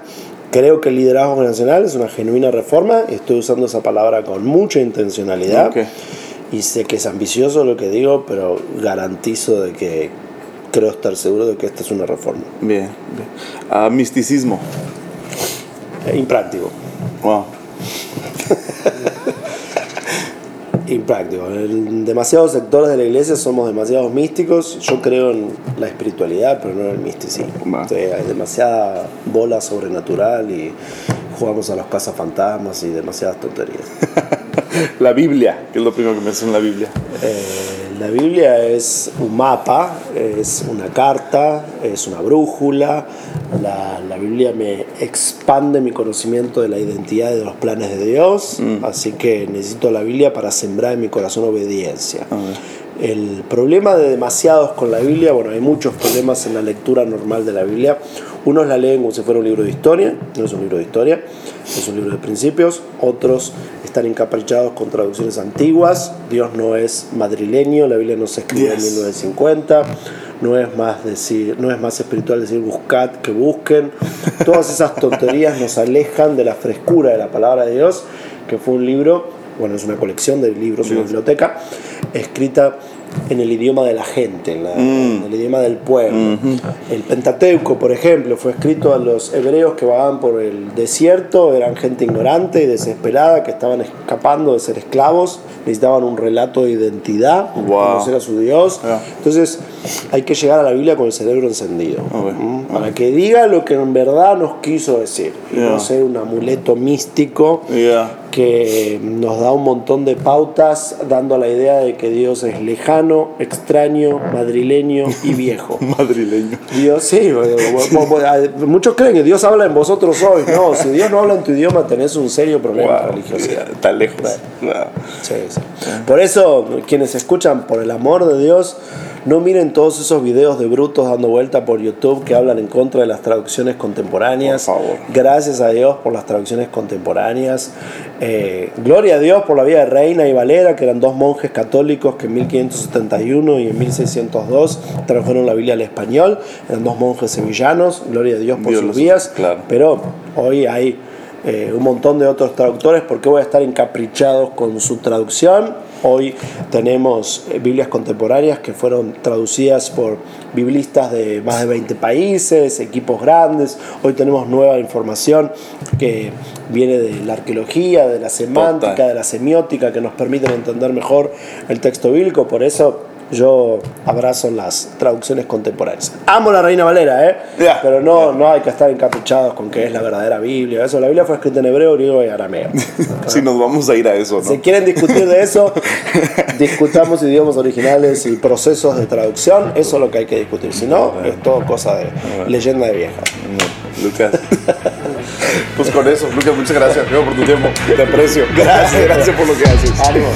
Creo que el liderazgo nacional es una genuina reforma y estoy usando esa palabra con mucha intencionalidad. Ok. Y sé que es ambicioso lo que digo, pero garantizo de que creo estar seguro de que esta es una reforma. Bien, bien. Ah, misticismo. Eh, impráctico. Wow. Impráctico. En demasiados sectores de la iglesia somos demasiados místicos. Yo creo en la espiritualidad, pero no en el misticismo. Va. O sea, hay demasiada bola sobrenatural y jugamos a los cazafantasmas y demasiadas tonterías. La Biblia, que es lo primero que me hace en la Biblia. Eh, la Biblia es un mapa, es una carta, es una brújula. La, la Biblia me expande mi conocimiento de la identidad y de los planes de Dios. Así que necesito la Biblia para sembrar en mi corazón obediencia. El problema de demasiados con la Biblia, bueno, hay muchos problemas en la lectura normal de la Biblia. Unos la leen como si fuera un libro de historia, no es un libro de historia, es un libro de principios. Otros están encaprichados con traducciones antiguas. Dios no es madrileño, la Biblia no se escribió Yes. en 1950. No es, más decir, no es más espiritual decir buscad que busquen. Todas esas tonterías nos alejan de la frescura de la palabra de Dios, que fue un libro, bueno, es una colección de libros, una biblioteca, escrita en el idioma de la gente, en, la- en el idioma del pueblo. El Pentateuco, por ejemplo, fue escrito a los hebreos que vagaban por el desierto, eran gente ignorante y desesperada, que estaban escapando de ser esclavos, necesitaban un relato de identidad, Wow. conocer a su Dios. Ah. Entonces hay que llegar a la Biblia con el cerebro encendido, Ok. ¿m? para que diga lo que en verdad nos quiso decir, y Yeah. no ser un amuleto místico Yeah. Que nos da un montón de pautas dando la idea de que Dios es lejano, extraño, madrileño y viejo. Madrileño. Dios, sí, muchos creen que Dios habla en vosotros hoy. No, si Dios no habla en tu idioma tenés un serio problema Wow. Está lejos. Sí. Por eso, quienes escuchan, por el amor de Dios, no miren todos esos videos de brutos dando vuelta por YouTube que hablan en contra de las traducciones contemporáneas. Por favor. Gracias a Dios por las traducciones contemporáneas. Eh, gloria a Dios por la vida de Reina y Valera, que eran dos monjes católicos que en 1571 y en 1602 tradujeron la Biblia al español. Eran dos monjes sevillanos. Gloria a Dios por Dios sus vidas. claro. Pero hoy hay eh, un montón de otros traductores, ¿por qué voy a estar encaprichados con su traducción? Hoy tenemos eh, Biblias contemporáneas que fueron traducidas por biblistas de más de 20 países, equipos grandes. Hoy tenemos nueva información que viene de la arqueología, de la semántica, de la semiótica, que nos permiten entender mejor el texto bíblico. Por eso yo abrazo las traducciones contemporáneas. Amo la Reina Valera, ¿eh? Pero no, no hay que estar encapuchados con que es la verdadera Biblia. Eso, la Biblia fue escrita en hebreo, griego y arameo. si nos vamos a ir a eso, ¿no? Si quieren discutir de eso, discutamos idiomas originales y procesos de traducción. Eso es lo que hay que discutir. Si no, es todo cosa de leyenda de vieja. Lucas. Pues con eso, Lucas, muchas gracias por tu tiempo. Te aprecio. Gracias, gracias por lo que haces. Ánimo.